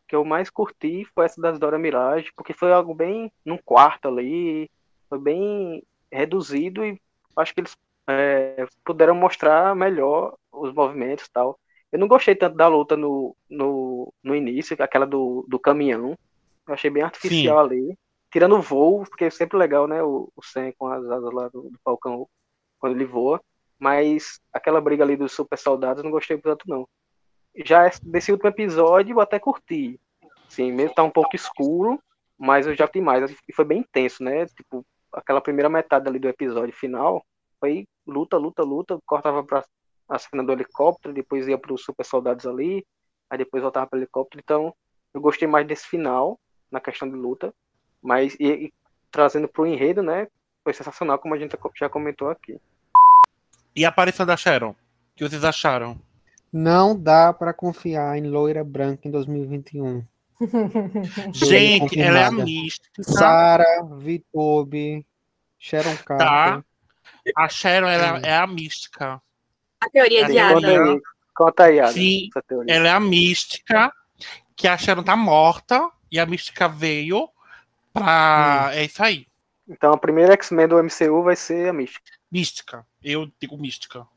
Speaker 5: que eu mais curti foi essa das Dora Mirage, porque foi algo bem num quarto ali, foi bem reduzido e acho que eles é, puderam mostrar melhor os movimentos e tal. Eu não gostei tanto da luta no, no, no início, aquela do, do caminhão. Eu achei bem artificial ali. Tirando o voo, porque é sempre legal, né? O, o Sam com as asas lá do, do Falcão quando ele voa. Mas aquela briga ali dos super soldados eu não gostei tanto, não. Já esse- desse último episódio eu até curti. Sim, mesmo tá um pouco escuro, mas eu já curti mais. E foi bem intenso, né? Tipo, aquela primeira metade ali do episódio final foi luta, luta, luta. Cortava pra a cena do helicóptero, depois ia pros super soldados ali, aí depois voltava pro helicóptero. Então, eu gostei mais desse final, na questão de luta. Mas, e, e trazendo pro enredo, né? foi sensacional, como a gente já comentou aqui.
Speaker 3: E a aparição da Sharon? O que vocês acharam?
Speaker 1: Não dá pra confiar em loira branca em 2021.
Speaker 3: Gente, ela é a mística.
Speaker 1: Sara, Vitobe, Sharon Carter.
Speaker 3: Tá. A Sharon ela é a mística.
Speaker 2: A teoria de
Speaker 5: Conta
Speaker 2: Adam.
Speaker 5: aí, conta aí Adam,
Speaker 3: Sim. Ela é a mística, que a Sharon tá morta, e a mística veio pra. É isso aí.
Speaker 5: Então a primeira X-Men do MCU vai ser a Mística.
Speaker 3: Mística. Eu digo mística.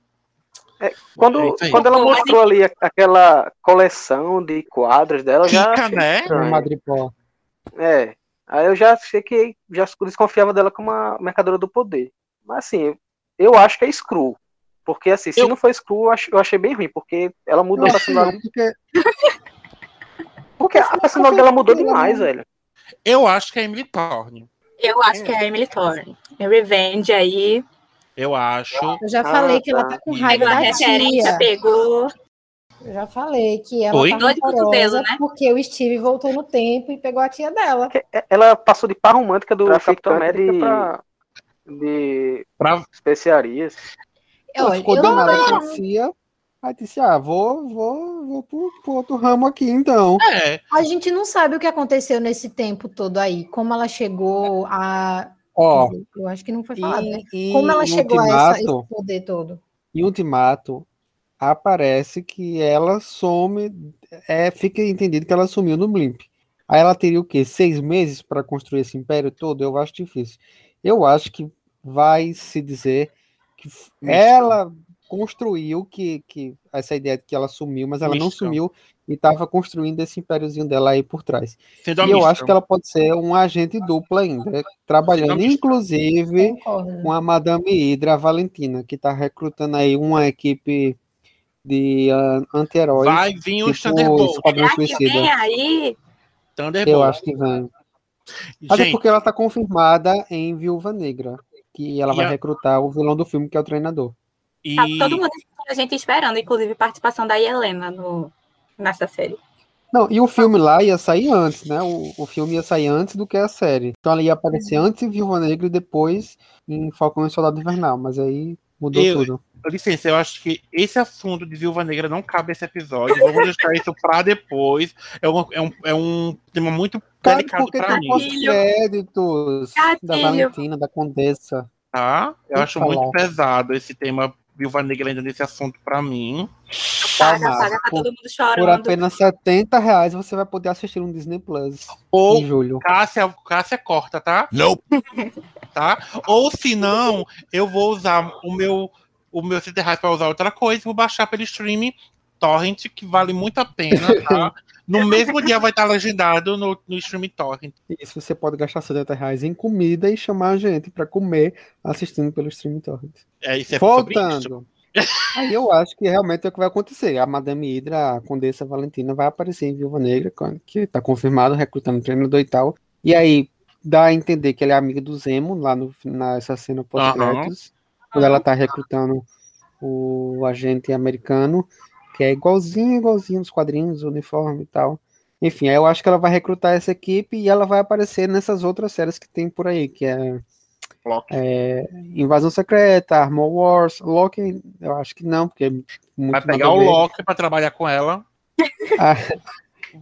Speaker 5: Quando,
Speaker 3: É isso aí.
Speaker 5: quando ela mostrou ali aquela coleção de quadros dela, já
Speaker 3: Kika,
Speaker 5: achei
Speaker 3: né?
Speaker 1: Madripoor.
Speaker 5: É. Aí eu já achei que já desconfiava dela como uma mercadora do poder. Mas assim, eu acho que é Screw. Porque assim, se
Speaker 3: Eu-
Speaker 5: não for Screw, eu ach- eu achei bem ruim, porque ela mudou a personalidade.
Speaker 1: porque
Speaker 5: Porque a personalidade dela mudou demais, velho.
Speaker 3: Eu acho que é Emily Thorne.
Speaker 2: Eu acho que é a Emily Thorne. É Revenge aí.
Speaker 3: Eu acho.
Speaker 4: Eu já
Speaker 5: Ah,
Speaker 4: falei que ela
Speaker 5: tá.
Speaker 4: tá com raiva da
Speaker 2: referência,
Speaker 4: tia.
Speaker 2: pegou.
Speaker 4: Eu já falei que ela
Speaker 3: Oi?
Speaker 4: tá rancorosa
Speaker 2: né?
Speaker 4: porque o Steve voltou no tempo e pegou a tia dela.
Speaker 5: Porque Ela passou de par romântica do Capitão
Speaker 3: traficante
Speaker 5: América
Speaker 3: de-
Speaker 5: pra de
Speaker 3: Pra...
Speaker 5: especiarias.
Speaker 1: ela
Speaker 4: Olha,
Speaker 1: ficou
Speaker 4: eu não
Speaker 1: danada
Speaker 4: acho-
Speaker 1: com a tia. Aí disse, ah, vou, vou, vou pro, pro outro ramo aqui, então.
Speaker 3: É,
Speaker 4: A gente não sabe o que aconteceu nesse tempo todo aí. Como ela chegou a.
Speaker 1: Ó,
Speaker 4: Eu acho que não foi falado, né?
Speaker 1: em,
Speaker 4: Como ela chegou a essa-
Speaker 1: Ultimato,
Speaker 4: esse poder todo.
Speaker 1: em Ultimato, aparece que ela some, é, fica entendido que ela sumiu no Blimp. Aí ela teria o quê? Seis meses para construir esse império todo? Eu acho difícil. Eu acho que vai se dizer que
Speaker 3: Mística.
Speaker 1: ela construiu que, que essa ideia de que ela sumiu, mas ela não
Speaker 3: Mística.
Speaker 1: sumiu e estava construindo esse impériozinho dela aí por trás. E eu acho que ela pode ser um agente dupla ainda, trabalhando
Speaker 3: mística.
Speaker 1: inclusive com a Madame Hydra Valentina, que está recrutando aí uma equipe de ah, anti-heróis,
Speaker 3: Vai vir o
Speaker 1: tipo
Speaker 3: Thunderbolt.
Speaker 1: Esquadrão
Speaker 2: Será que vem aí?
Speaker 3: Thunderbolt.
Speaker 1: Eu acho que vem. É
Speaker 3: Gente,
Speaker 1: porque ela está confirmada em Viúva Negra, que ela
Speaker 3: E
Speaker 1: vai
Speaker 3: a-
Speaker 1: recrutar o vilão do filme, que é o treinador.
Speaker 3: e...
Speaker 2: Tá todo mundo a gente esperando, inclusive participação da Helena no, nessa série.
Speaker 1: Não, e o filme lá ia sair antes, né? O, o filme ia sair antes do que a série. Então ela ia aparecer antes em Viúva Negra e depois em Falcão e Soldado Invernal, mas aí mudou
Speaker 3: Eu-
Speaker 1: tudo.
Speaker 3: Licença, eu acho que esse assunto de Viúva Negra não cabe esse episódio. Vamos deixar isso pra depois. É um, é um, é um tema muito
Speaker 1: Cara,
Speaker 3: delicado
Speaker 1: porque
Speaker 3: pra
Speaker 1: tem
Speaker 3: mim,
Speaker 1: pós-créditos da
Speaker 2: Gatilho.
Speaker 1: Valentina, da Condessa.
Speaker 3: tá? Eu
Speaker 1: Tem
Speaker 3: acho
Speaker 1: que
Speaker 3: muito
Speaker 1: falar.
Speaker 3: pesado esse tema Viúva Negra ainda nesse assunto pra mim.
Speaker 2: Paga, paga, tá
Speaker 1: Por-
Speaker 2: todo mundo
Speaker 1: Por
Speaker 2: chorando.
Speaker 1: apenas 70 reais você vai poder assistir um Disney Plus
Speaker 3: Ou
Speaker 1: em julho.
Speaker 3: Cássia, Cássia corta, tá?
Speaker 6: Nope.
Speaker 3: Tá? Ou se não, eu vou usar o meu o meu 70 reais pra usar outra coisa, vou baixar pelo streaming Torrent, que vale muito a pena, tá? No mesmo dia vai estar legendado no, no streaming Torrent.
Speaker 1: Isso você pode gastar 70 reais em comida e chamar a gente para comer assistindo pelo streaming torrent.
Speaker 3: É, isso é.
Speaker 1: Voltando. Aí eu acho que realmente é o que vai acontecer. A Madame Hydra, a Condessa Valentina, vai aparecer em Viúva Negra, que tá confirmado, recrutando treinador e tal. E aí dá a entender que ela é amiga do Zemo, lá no, nessa cena pós-créditos, quando ela tá recrutando o agente americano, que é igualzinho, igualzinho nos quadrinhos, o uniforme e tal. Enfim, aí eu acho que ela vai recrutar essa equipe e ela vai aparecer nessas outras séries que tem por aí, que é é, Invasão Secreta, Armor Wars, Loki, eu acho que não, porque é muito
Speaker 3: Vai pegar o. Loki pra trabalhar com ela.
Speaker 1: Ah,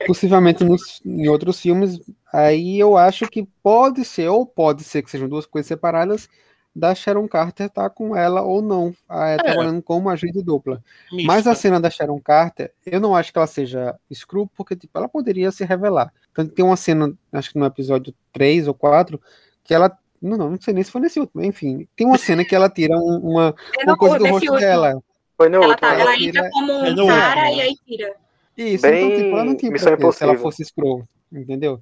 Speaker 1: possivelmente nos, em outros filmes. Aí eu acho que pode ser, ou pode ser que sejam duas coisas separadas, da Sharon Carter tá com ela ou não, ah, é, trabalhando como agente dupla.
Speaker 3: Mística.
Speaker 1: Mas a cena da Sharon Carter, eu não acho que ela seja Screw, porque tipo, ela poderia se revelar. Tanto que tem uma cena, acho que no episódio 3 ou 4, que ela. Não, não, não sei nem se foi nesse último, enfim. Tem uma cena que ela tira um- uma,
Speaker 2: Eu
Speaker 1: uma
Speaker 2: não
Speaker 1: coisa do rosto
Speaker 2: último.
Speaker 1: dela.
Speaker 5: Foi no
Speaker 2: Ela,
Speaker 5: último.
Speaker 2: tá,
Speaker 5: né?
Speaker 2: ela
Speaker 1: tira-
Speaker 2: entra como
Speaker 3: é
Speaker 2: um
Speaker 3: no
Speaker 2: cara
Speaker 3: último.
Speaker 2: e aí tira.
Speaker 1: Isso,
Speaker 5: Bem
Speaker 1: então, tipo, ela não tinha porquê se ela fosse Scroll, entendeu?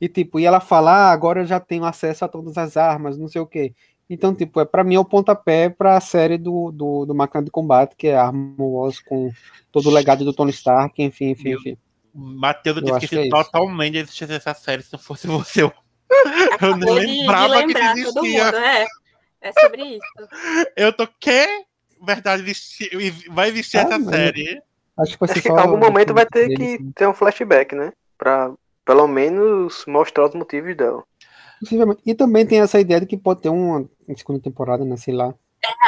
Speaker 1: E, tipo, e ela fala, ah, agora eu já tenho acesso a todas as armas, não sei o quê. Então, tipo, é, pra mim é o pontapé pra série do, do, do Máquina de Combate, que é Armor Wars, com todo o legado do Tony Stark, enfim, enfim,
Speaker 3: Meu
Speaker 1: enfim.
Speaker 3: Matheus, eu tinha esquecido
Speaker 1: é
Speaker 3: totalmente de existir essa série se não fosse você. Eu, eu nem
Speaker 2: Acabou de, de
Speaker 3: lembrava que
Speaker 2: lembrar todo mundo.
Speaker 3: existia.
Speaker 2: É, é sobre isso.
Speaker 3: Eu tô que verdade vai existir
Speaker 1: Ah,
Speaker 3: essa
Speaker 1: mas-
Speaker 3: série.
Speaker 1: Acho que
Speaker 5: Acho que em algum momento vai ter
Speaker 1: deles,
Speaker 5: que
Speaker 1: assim.
Speaker 5: ter um flashback, né? Pra pelo menos mostrar os motivos dela.
Speaker 1: Possivelmente. E também tem essa ideia de que pode ter uma, uma segunda temporada, né? Sei lá.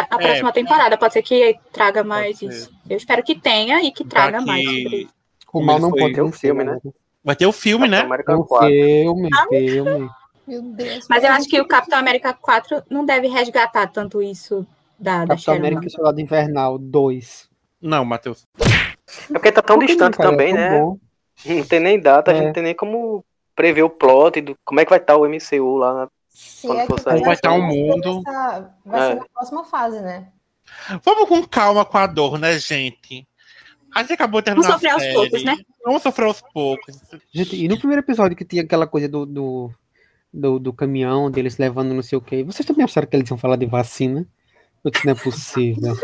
Speaker 2: A próxima temporada pode ser que traga mais isso. Eu espero que tenha e que traga mais sobre isso.
Speaker 1: O mal não pode
Speaker 5: Tem um filme, né?
Speaker 3: Vai ter o filme, né?
Speaker 5: Capitão América
Speaker 1: Um
Speaker 5: 4.
Speaker 1: filme, filme.
Speaker 4: Meu Deus.
Speaker 2: Mas eu acho que o Capitão América 4 não deve resgatar tanto isso da, da
Speaker 1: Capitão. América e Soldado Invernal 2.
Speaker 3: Não, Matheus.
Speaker 5: É porque tá tão
Speaker 1: Por
Speaker 5: distante
Speaker 1: cara?
Speaker 5: também,
Speaker 1: É tão
Speaker 5: né?
Speaker 1: bom.
Speaker 5: Não tem nem data, a
Speaker 1: É.
Speaker 5: gente não tem nem como prever o plot, do, como é que vai estar o MCU lá. na- Quando
Speaker 4: é
Speaker 5: for
Speaker 4: que
Speaker 5: sair.
Speaker 3: Vai estar um
Speaker 4: vai ser
Speaker 3: mundo.
Speaker 4: Vai ser
Speaker 5: É.
Speaker 4: na próxima fase, né?
Speaker 3: Vamos com calma com a dor, né, gente? A gente acabou de
Speaker 2: Vamos
Speaker 3: terminar
Speaker 2: sofrer
Speaker 3: a
Speaker 2: aos poucos, né?
Speaker 3: Vamos sofrer aos poucos.
Speaker 1: Gente, e no primeiro episódio que tinha aquela coisa do, do, do, do caminhão, deles levando não sei o quê, vocês também acharam que eles iam falar de vacina? Eu disse, não é possível.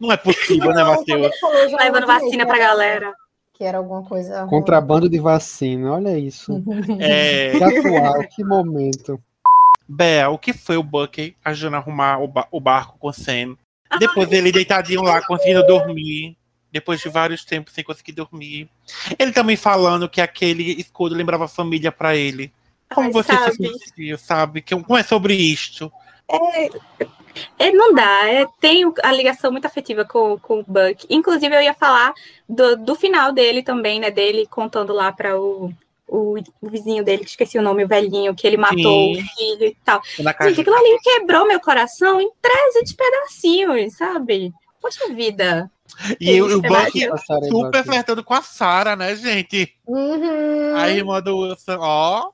Speaker 3: Não é possível, né, Matheus?
Speaker 2: Levando vacina pra
Speaker 4: era-
Speaker 2: galera.
Speaker 4: Que era alguma coisa. ruim.
Speaker 1: Contrabando de vacina, olha isso.
Speaker 3: É,
Speaker 1: Que atual, que momento.
Speaker 3: Bea, o que foi o Bucky ajudando a arrumar o, ba- o barco com o Sam? Depois ele deitadinho lá, conseguindo dormir. Depois de vários tempos sem conseguir dormir. Ele também falando que aquele escudo lembrava a família pra ele. Como
Speaker 2: Ai,
Speaker 3: você se
Speaker 2: sabe?
Speaker 3: sentiu, sabe? Que, como é sobre isto?
Speaker 2: É, não dá, é, tem a ligação muito afetiva com, com o Buck. Inclusive, eu ia falar do, do final dele também, né? Dele contando lá para o, o, o vizinho dele, que esqueci o nome, o velhinho, que ele matou
Speaker 3: Sim.
Speaker 2: o filho e tal. Gente, aquilo ali quebrou meu coração em 13 pedacinhos, sabe? Poxa vida.
Speaker 3: E o,
Speaker 2: é
Speaker 1: aí,
Speaker 3: super flertando com a Sarah, né, gente?
Speaker 4: Uhum.
Speaker 3: A irmã do Wilson, ó.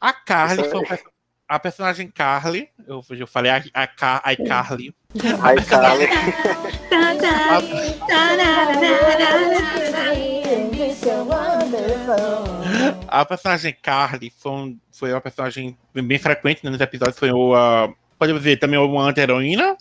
Speaker 3: A Carly foi um
Speaker 5: aí.
Speaker 3: per- a personagem Carly. Eu, eu falei a, a, a Carly.
Speaker 5: Ai, cara,
Speaker 3: A personagem Carly foi, um- foi uma personagem bem frequente né, nos episódios. Foi uma. Pode ver também uma anti-heroína,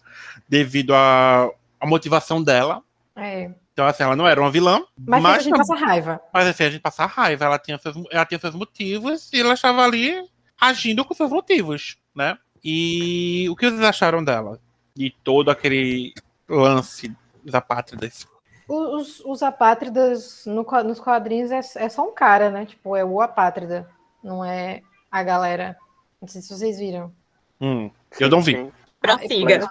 Speaker 3: devido à à motivação dela.
Speaker 4: É.
Speaker 3: Então, assim, ela não era uma vilã,
Speaker 4: Mas,
Speaker 3: mas,
Speaker 4: a gente passa raiva.
Speaker 3: mas assim, a gente passa raiva. Ela tinha, seus, ela tinha seus motivos e ela estava ali agindo com seus motivos, né? E o que vocês acharam dela? De todo aquele lance dos apátridas?
Speaker 4: Os, os apátridas no nos quadrinhos é, é só um cara, né? Tipo, é o apátrida, não é a galera. Não sei se vocês viram.
Speaker 3: Hum, eu não vi.
Speaker 5: sim.
Speaker 2: Prossiga.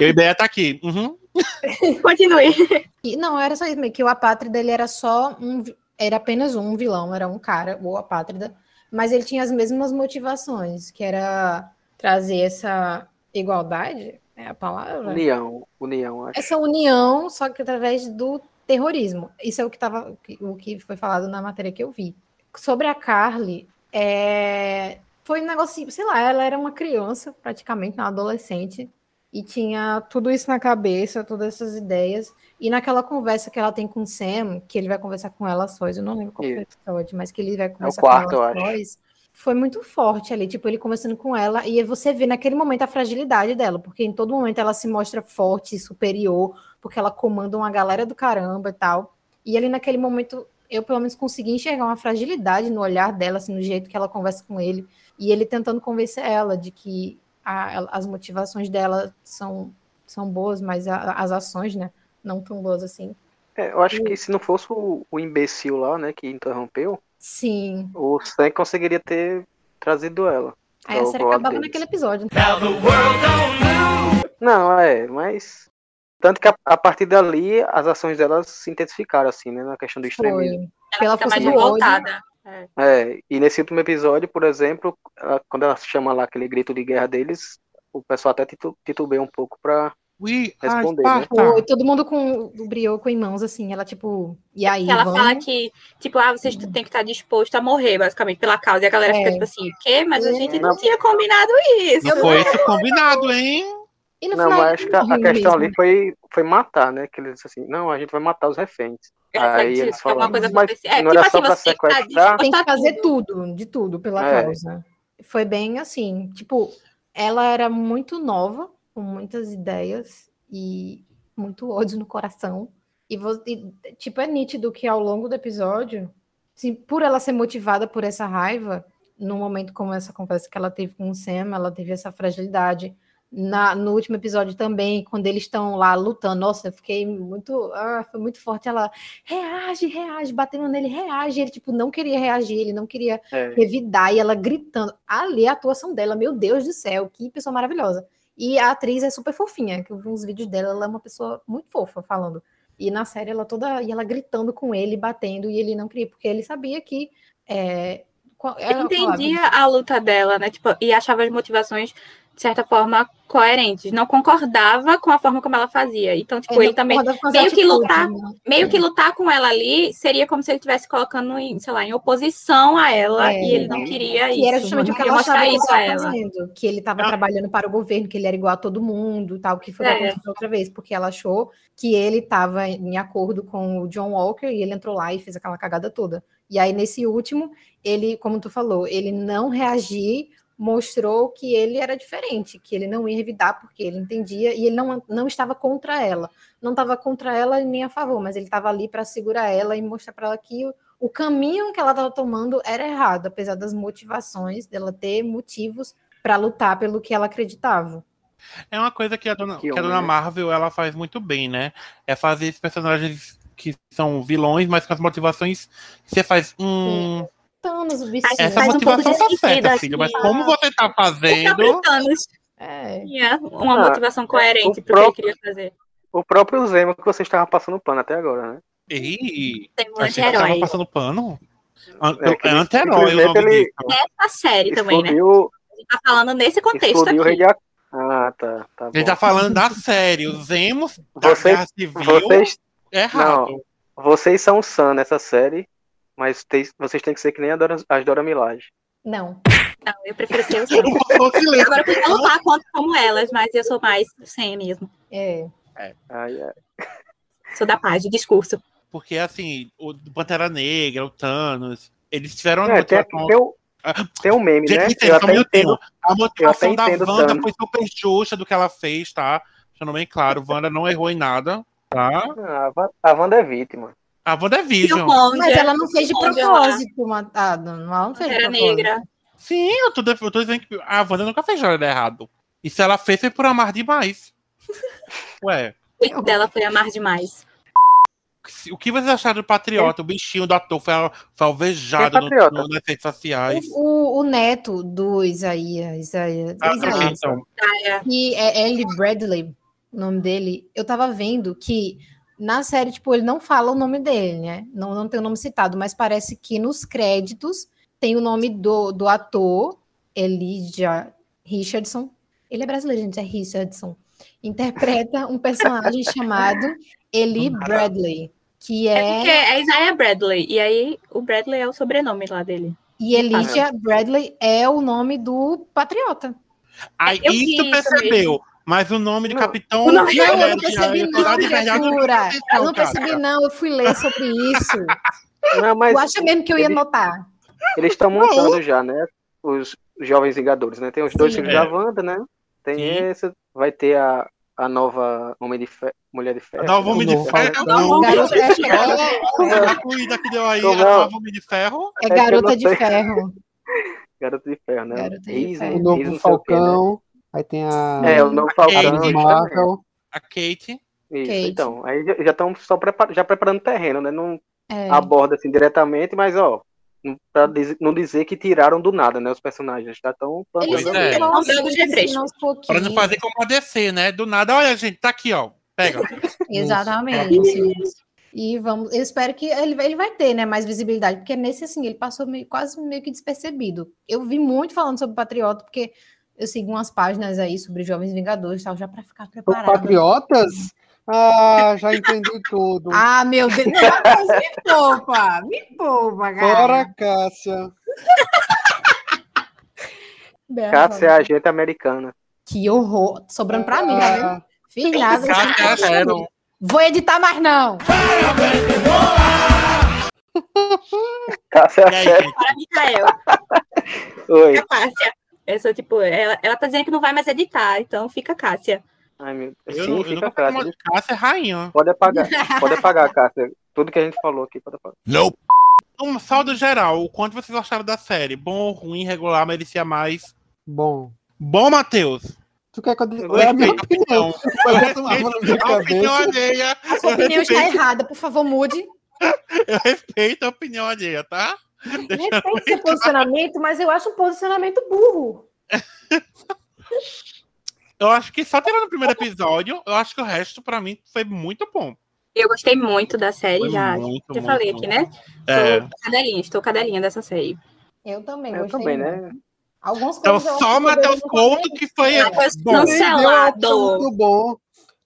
Speaker 3: Eu e Bea tá aqui. Uhum.
Speaker 2: Continue.
Speaker 4: E, não, era só isso mesmo, que o apátrida ele era só um, era apenas um vilão, era um cara, o apátrida, mas ele tinha as mesmas motivações, que era trazer essa igualdade, é a palavra?
Speaker 5: União, união, acho.
Speaker 4: Essa união, só que através do terrorismo. Isso é o que tava, o que foi falado na matéria que eu vi. Sobre a Carly, é, foi um negócio, sei lá, ela era uma criança, praticamente, uma adolescente, e tinha tudo isso na cabeça, todas essas ideias. E naquela conversa que ela tem com o Sam, que ele vai conversar com ela sós, eu não lembro qual foi o episódio, mas que ele vai conversar
Speaker 5: quarto,
Speaker 4: com ela sós, foi muito forte ali, tipo, ele conversando com ela, e você vê naquele momento a fragilidade dela, porque em todo momento ela se mostra forte, superior, porque ela comanda uma galera do caramba e tal. E ali naquele momento, eu pelo menos consegui enxergar uma fragilidade no olhar dela, assim, no jeito que ela conversa com ele, e ele tentando convencer ela de que a- as motivações dela são, são boas, mas a- as ações, né, não tão boas assim.
Speaker 5: É, eu acho que se não fosse o, o imbecil lá, né, que interrompeu,
Speaker 4: Sim.
Speaker 5: o Sam conseguiria ter trazido ela.
Speaker 4: Aí a série acabava
Speaker 5: deles.
Speaker 4: naquele episódio.
Speaker 5: Não, é, mas. Tanto que a, a partir dali as ações delas se intensificaram, assim, né, na questão do extremismo.
Speaker 4: Foi. Pela
Speaker 2: Fica
Speaker 4: força
Speaker 2: mais revoltada.
Speaker 5: É, e nesse último episódio, por exemplo, ela- quando ela chama lá aquele grito de guerra deles, o pessoal até titu, titubeia um pouco pra.
Speaker 3: We are
Speaker 5: Responder, né?
Speaker 3: Sparta.
Speaker 4: Foi, todo mundo com o brioco em mãos, assim, ela tipo, e aí,
Speaker 2: Que ela
Speaker 4: vamos?
Speaker 2: fala que, tipo, ah, vocês têm que estar disposto a morrer, basicamente, pela causa. E a galera
Speaker 4: É.
Speaker 2: fica tipo assim, o quê? Mas a
Speaker 4: É.
Speaker 2: gente não,
Speaker 5: Não.
Speaker 2: tinha combinado isso.
Speaker 3: Não foi isso combinado, hein?
Speaker 4: E no
Speaker 5: Não,
Speaker 4: final
Speaker 5: mas
Speaker 4: ele
Speaker 5: acho que a, questão
Speaker 4: mesmo.
Speaker 5: ali foi, foi matar, né? Que eles assim, não, a gente vai matar os reféns. Aí eles falaram,
Speaker 2: coisa
Speaker 5: mas.
Speaker 2: É,
Speaker 5: não
Speaker 2: tipo
Speaker 5: era só
Speaker 2: assim,
Speaker 5: pra
Speaker 2: você tem que estar
Speaker 5: sequestrar?
Speaker 4: Tem que fazer
Speaker 2: tudo.
Speaker 4: de tudo, pela
Speaker 5: É.
Speaker 4: causa. Foi bem assim, tipo, ela era muito nova, com muitas ideias e muito ódio no coração. E, e, tipo, é nítido que ao longo do episódio, assim, por ela ser motivada por essa raiva, num momento como essa conversa que ela teve com o Sam, ela teve essa fragilidade. Na, no último episódio também, quando eles estão lá lutando, nossa, eu fiquei muito. Ah, foi muito forte. Ela reage, reage, batendo nele, reage. Ele, tipo, não queria reagir, ele não queria
Speaker 5: É.
Speaker 4: revidar, e ela gritando. Ali a atuação dela, meu Deus do céu, que pessoa maravilhosa. E a atriz é super fofinha, que eu vi uns vídeos dela, ela é uma pessoa muito fofa falando. E na série ela toda. E ela gritando com ele, batendo, e ele não queria, porque ele sabia que. É, qual-
Speaker 2: entendia a luta dela, né? Tipo, e achava as motivações, de certa forma, coerentes. Não concordava com a forma como ela fazia. Então, tipo,
Speaker 4: é,
Speaker 2: ele
Speaker 4: não
Speaker 2: também. meio que lutar-
Speaker 4: né?
Speaker 2: Meio que lutar com ela ali seria como se ele estivesse colocando, em, sei lá, em oposição a ela.
Speaker 4: É.
Speaker 2: e ele não queria isso.
Speaker 4: E era justamente o que ela
Speaker 2: mostrar
Speaker 4: achava que ele
Speaker 2: isso a
Speaker 4: estava
Speaker 2: ela.
Speaker 4: fazendo, que ele estava
Speaker 3: Ah.
Speaker 4: trabalhando para o governo, que ele era igual a todo mundo, tal, que foi o
Speaker 2: É.
Speaker 4: que aconteceu outra vez, porque ela achou que ele estava em acordo com o John Walker e ele entrou lá e fez aquela cagada toda. E aí nesse último, ele, como tu falou, ele não reagir mostrou que ele era diferente, que ele não ia revidar porque ele entendia e ele não, não estava contra ela. Não estava contra ela nem a favor, mas ele estava ali para segurar ela e mostrar para ela que o, o caminho que ela estava tomando era errado, apesar das motivações dela ter motivos para lutar pelo que ela acreditava.
Speaker 3: É uma coisa que a dona,
Speaker 5: Que
Speaker 3: que a dona? Marvel ela faz muito bem, né? É fazer esses personagens que são vilões, mas com as motivações que você faz. Hum,
Speaker 4: Thanos, o bichinho.
Speaker 3: essa
Speaker 2: Faz um pouco
Speaker 3: motivação tá certa,
Speaker 2: aqui.
Speaker 3: filho. Mas como você tá
Speaker 2: O próprio
Speaker 3: fazendo.
Speaker 2: Thanos
Speaker 4: É,
Speaker 2: tinha uma
Speaker 5: Ah,
Speaker 2: motivação coerente
Speaker 5: o
Speaker 2: pro que ele
Speaker 5: próprio-
Speaker 2: queria fazer.
Speaker 5: O próprio Zemo que você estava passando pano até agora, né?
Speaker 3: Ih,
Speaker 2: Tem um anti-herói.
Speaker 3: passando pano. An-
Speaker 5: É,
Speaker 3: É anti-herói o nome
Speaker 5: ele-
Speaker 3: disso.
Speaker 2: A série também, né? A gente tá falando nesse contexto
Speaker 5: o rei
Speaker 2: aqui.
Speaker 5: de Ah, tá. tá
Speaker 3: Ele tá falando da série. Os Zemos da
Speaker 5: Você-
Speaker 3: Guerra Civil
Speaker 5: Vocês,
Speaker 3: é errado.
Speaker 5: vocês são Sam nessa série, mas tem- vocês têm que ser que nem a Dora, as Dora Milaje.
Speaker 4: não.
Speaker 2: Não, eu prefiro ser o Sam. Agora eu podia lutar contra como elas, mas eu sou mais Sam mesmo.
Speaker 4: É.
Speaker 5: Ai, ai.
Speaker 2: Sou da paz, do discurso.
Speaker 3: Porque, assim, o Pantera Negra, o Thanos, eles tiveram uma
Speaker 5: É, tem,
Speaker 3: motivação.
Speaker 5: tem, o, tem um meme,
Speaker 3: Gente,
Speaker 5: né?
Speaker 3: licença,
Speaker 5: Eu
Speaker 3: só um
Speaker 5: até entendo.
Speaker 3: A motivação
Speaker 5: eu
Speaker 3: da Wanda
Speaker 5: Thanos.
Speaker 3: foi super justa do que ela fez, tá? Deixando bem claro, Wanda não errou em nada, tá?
Speaker 5: Ah, a Wanda é vítima.
Speaker 3: A Wanda é Vision.
Speaker 2: Killmonger,
Speaker 4: Mas ela não fez de propósito, matado. Ela não fez propósito.
Speaker 2: Negra.
Speaker 3: Sim, eu tô, eu tô dizendo que a Wanda nunca fez nada errado. E se ela fez, foi por amar demais. Ué,
Speaker 2: O dela foi amar demais.
Speaker 3: o que vocês acharam do Patriota? O bichinho do ator foi, foi alvejado
Speaker 5: é
Speaker 3: no, no, nas redes sociais.
Speaker 4: O, o neto do Isaías, Isaías,
Speaker 3: Ah,
Speaker 4: Isaías
Speaker 3: então,
Speaker 4: que é Ellie Bradley, o nome dele, eu tava vendo que na série, tipo, ele não fala o nome dele, né? Não, não tem o nome citado, mas parece que nos créditos tem o nome do, do ator, Elijah Richardson. Ele é brasileiro, gente, é Richardson. Interpreta um personagem chamado Eli Bradley, que
Speaker 2: É porque
Speaker 4: é.
Speaker 2: é Isaiah Bradley. E aí o Bradley é o sobrenome lá dele.
Speaker 4: E Elijah Bradley é o nome do patriota.
Speaker 3: aí
Speaker 2: eu
Speaker 3: isso
Speaker 2: vi
Speaker 3: percebeu. Mas o nome de
Speaker 5: Não.
Speaker 3: Capitão.
Speaker 2: O nome-
Speaker 4: Não, eu não percebi,
Speaker 3: eu
Speaker 4: não,
Speaker 3: de verdade, eu não
Speaker 4: Eu não percebi, não. Eu fui ler sobre isso.
Speaker 5: Não, mas
Speaker 4: Tu acha mesmo que eu ia notar?
Speaker 5: eles estão montando já, né? Os Jovens Vingadores, né? Tem os dois
Speaker 4: Sim.
Speaker 5: filhos
Speaker 3: É.
Speaker 5: da Wanda, né? Tem
Speaker 3: Sim.
Speaker 5: esse, vai ter a, a nova Homem de Fe... Mulher de Ferro.
Speaker 3: A nova Homem de Ferro.
Speaker 4: É,
Speaker 3: Olha a cuida que deu aí,
Speaker 5: Como
Speaker 3: a
Speaker 5: é?
Speaker 3: nova Homem de Ferro.
Speaker 4: é garota
Speaker 5: não
Speaker 4: de ferro.
Speaker 5: Garota de Ferro, né?
Speaker 4: Garota de Ferro.
Speaker 1: O novo
Speaker 5: não o quê,
Speaker 1: Falcão. Aí tem a.
Speaker 5: É, o novo Falcão.
Speaker 1: Marvel.
Speaker 3: A Kate.
Speaker 5: Isso,
Speaker 4: Kate.
Speaker 5: então. Aí já estão só prepar... já preparando terreno, né? Não
Speaker 4: É.
Speaker 5: aborda assim diretamente, mas ó, não- pra dizer- não dizer que tiraram do nada, né? Os personagens já estão
Speaker 4: sempre
Speaker 3: é. Pra não fazer como a DC, né? Do nada, olha, gente, tá aqui, ó. Pega.
Speaker 4: Exatamente. E vamos, eu espero que ele, ele vai ter, né, mais visibilidade, porque nesse assim, ele passou meio- quase meio que despercebido. Eu vi muito falando sobre Patriota, porque eu sigo umas páginas aí sobre Jovens Vingadores e tal, já para ficar preparado.
Speaker 1: Patriotas? Ah, já entendi tudo.
Speaker 4: Ah, meu Deus, não, me poupa, me poupa, cara.
Speaker 1: Fora, Cássia.
Speaker 5: Cássia é a agente americana.
Speaker 4: Que horror, sobrando pra mim, tá vendo?
Speaker 1: Ah,
Speaker 4: Fiz nada.
Speaker 3: Cássia Sharon.
Speaker 4: Vou editar mais não.
Speaker 5: Cássia é a
Speaker 3: aí,
Speaker 5: série.
Speaker 3: gente?
Speaker 2: Para Mikael,
Speaker 5: Oi.
Speaker 2: a Cássia. Eu sou tipo, ela, ela tá dizendo que não vai mais editar, então fica Cássia.
Speaker 5: Ai, meu
Speaker 3: Eu,
Speaker 5: Sim,
Speaker 3: não- eu
Speaker 5: fica Cássia.
Speaker 3: uma Cássia é rainha.
Speaker 5: Pode apagar. Pode apagar, Cássia. Tudo que a gente falou aqui, pode apagar.
Speaker 6: Nope.
Speaker 3: Um saldo geral, o quanto vocês acharam da série? Bom, ruim, regular, merecia mais?
Speaker 1: bom.
Speaker 3: Bom, Matheus?
Speaker 1: Tu quer que eu
Speaker 3: Eu
Speaker 1: é a minha opinião.
Speaker 3: opinião. Eu
Speaker 1: eu
Speaker 3: respeito a opinião alheia.
Speaker 4: A sua
Speaker 3: Eu
Speaker 4: opinião está errada, por favor, mude.
Speaker 3: eu respeito a opinião alheia, tá?
Speaker 4: Respeite seu posicionamento, mas eu acho um posicionamento burro.
Speaker 3: Eu acho que só tirando o primeiro episódio, eu acho que o resto, pra mim, foi muito bom.
Speaker 2: Eu gostei muito da série,
Speaker 3: Foi
Speaker 2: já,
Speaker 3: muito,
Speaker 2: já
Speaker 3: muito
Speaker 2: falei
Speaker 3: bom.
Speaker 2: aqui, né?
Speaker 3: É.
Speaker 2: Sou cadelinha, estou cadelinha dessa série.
Speaker 4: Eu também
Speaker 5: Eu
Speaker 4: gostei.
Speaker 5: também,
Speaker 4: muito.
Speaker 5: né?
Speaker 4: Algumas
Speaker 3: Então, só Matheus Couto que foi bom.
Speaker 1: nem
Speaker 2: Cancelado.
Speaker 1: do bom.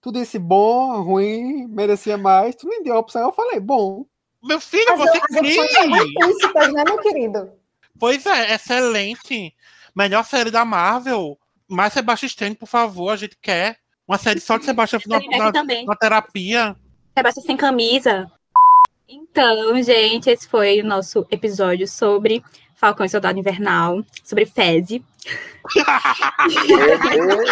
Speaker 1: Tu disse bom, ruim, merecia mais. Tu nem deu a opção. Eu falei, bom.
Speaker 3: Meu filho,
Speaker 4: As,
Speaker 3: você
Speaker 4: implícitas, né, meu querido?
Speaker 3: Pois é, excelente. Melhor série da Marvel. Mais Sebastian Stan, por favor, a gente quer. Uma série só de Sebastian na, na, na terapia.
Speaker 2: Sebastião sem camisa. Então, gente, esse foi o nosso episódio sobre Falcão e Soldado Invernal, sobre Fezzi.
Speaker 5: Meu Deus.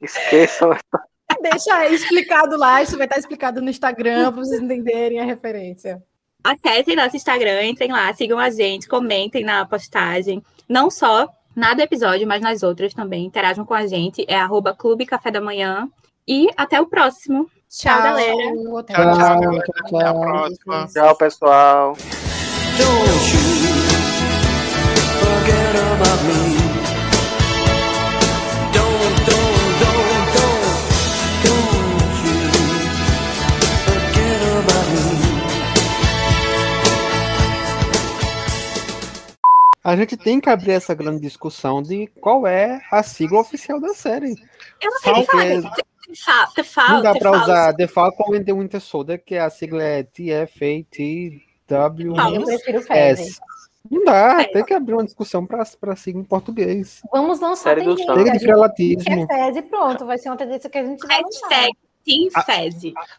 Speaker 4: Deixa explicado lá, isso vai estar explicado no Instagram para vocês entenderem a referência.
Speaker 2: Acessem nosso Instagram, entrem lá, sigam a gente, comentem na postagem. Não só na do episódio, mas nas outras também. Interajam com a gente. É arroba Clube Café da Manhã. E até o próximo. Tchau, galera.
Speaker 4: Até
Speaker 3: Tchau, tchau,
Speaker 1: Tchau, tchau,
Speaker 3: Até a
Speaker 1: tchau.
Speaker 3: próxima.
Speaker 5: Tchau, pessoal.
Speaker 1: A gente tem que abrir essa grande discussão de qual é a sigla oficial da série.
Speaker 2: Eu não sei nem falar. Fal-
Speaker 1: não dá
Speaker 2: Fal-
Speaker 1: usar The Falcon and the Winter Soldier, que a sigla é TFATW.
Speaker 2: Não,
Speaker 4: Eu prefiro Fezzi.
Speaker 1: Não dá,
Speaker 2: É.
Speaker 1: tem que abrir uma discussão pra, pra sigla em português.
Speaker 4: Vamos lançar
Speaker 5: Série do
Speaker 4: A
Speaker 1: de
Speaker 4: gente quer
Speaker 1: relatismo.
Speaker 4: Fezzi, pronto. Vai ser uma tendência que a gente vai lançar.
Speaker 2: Hashtag Team Fezzi.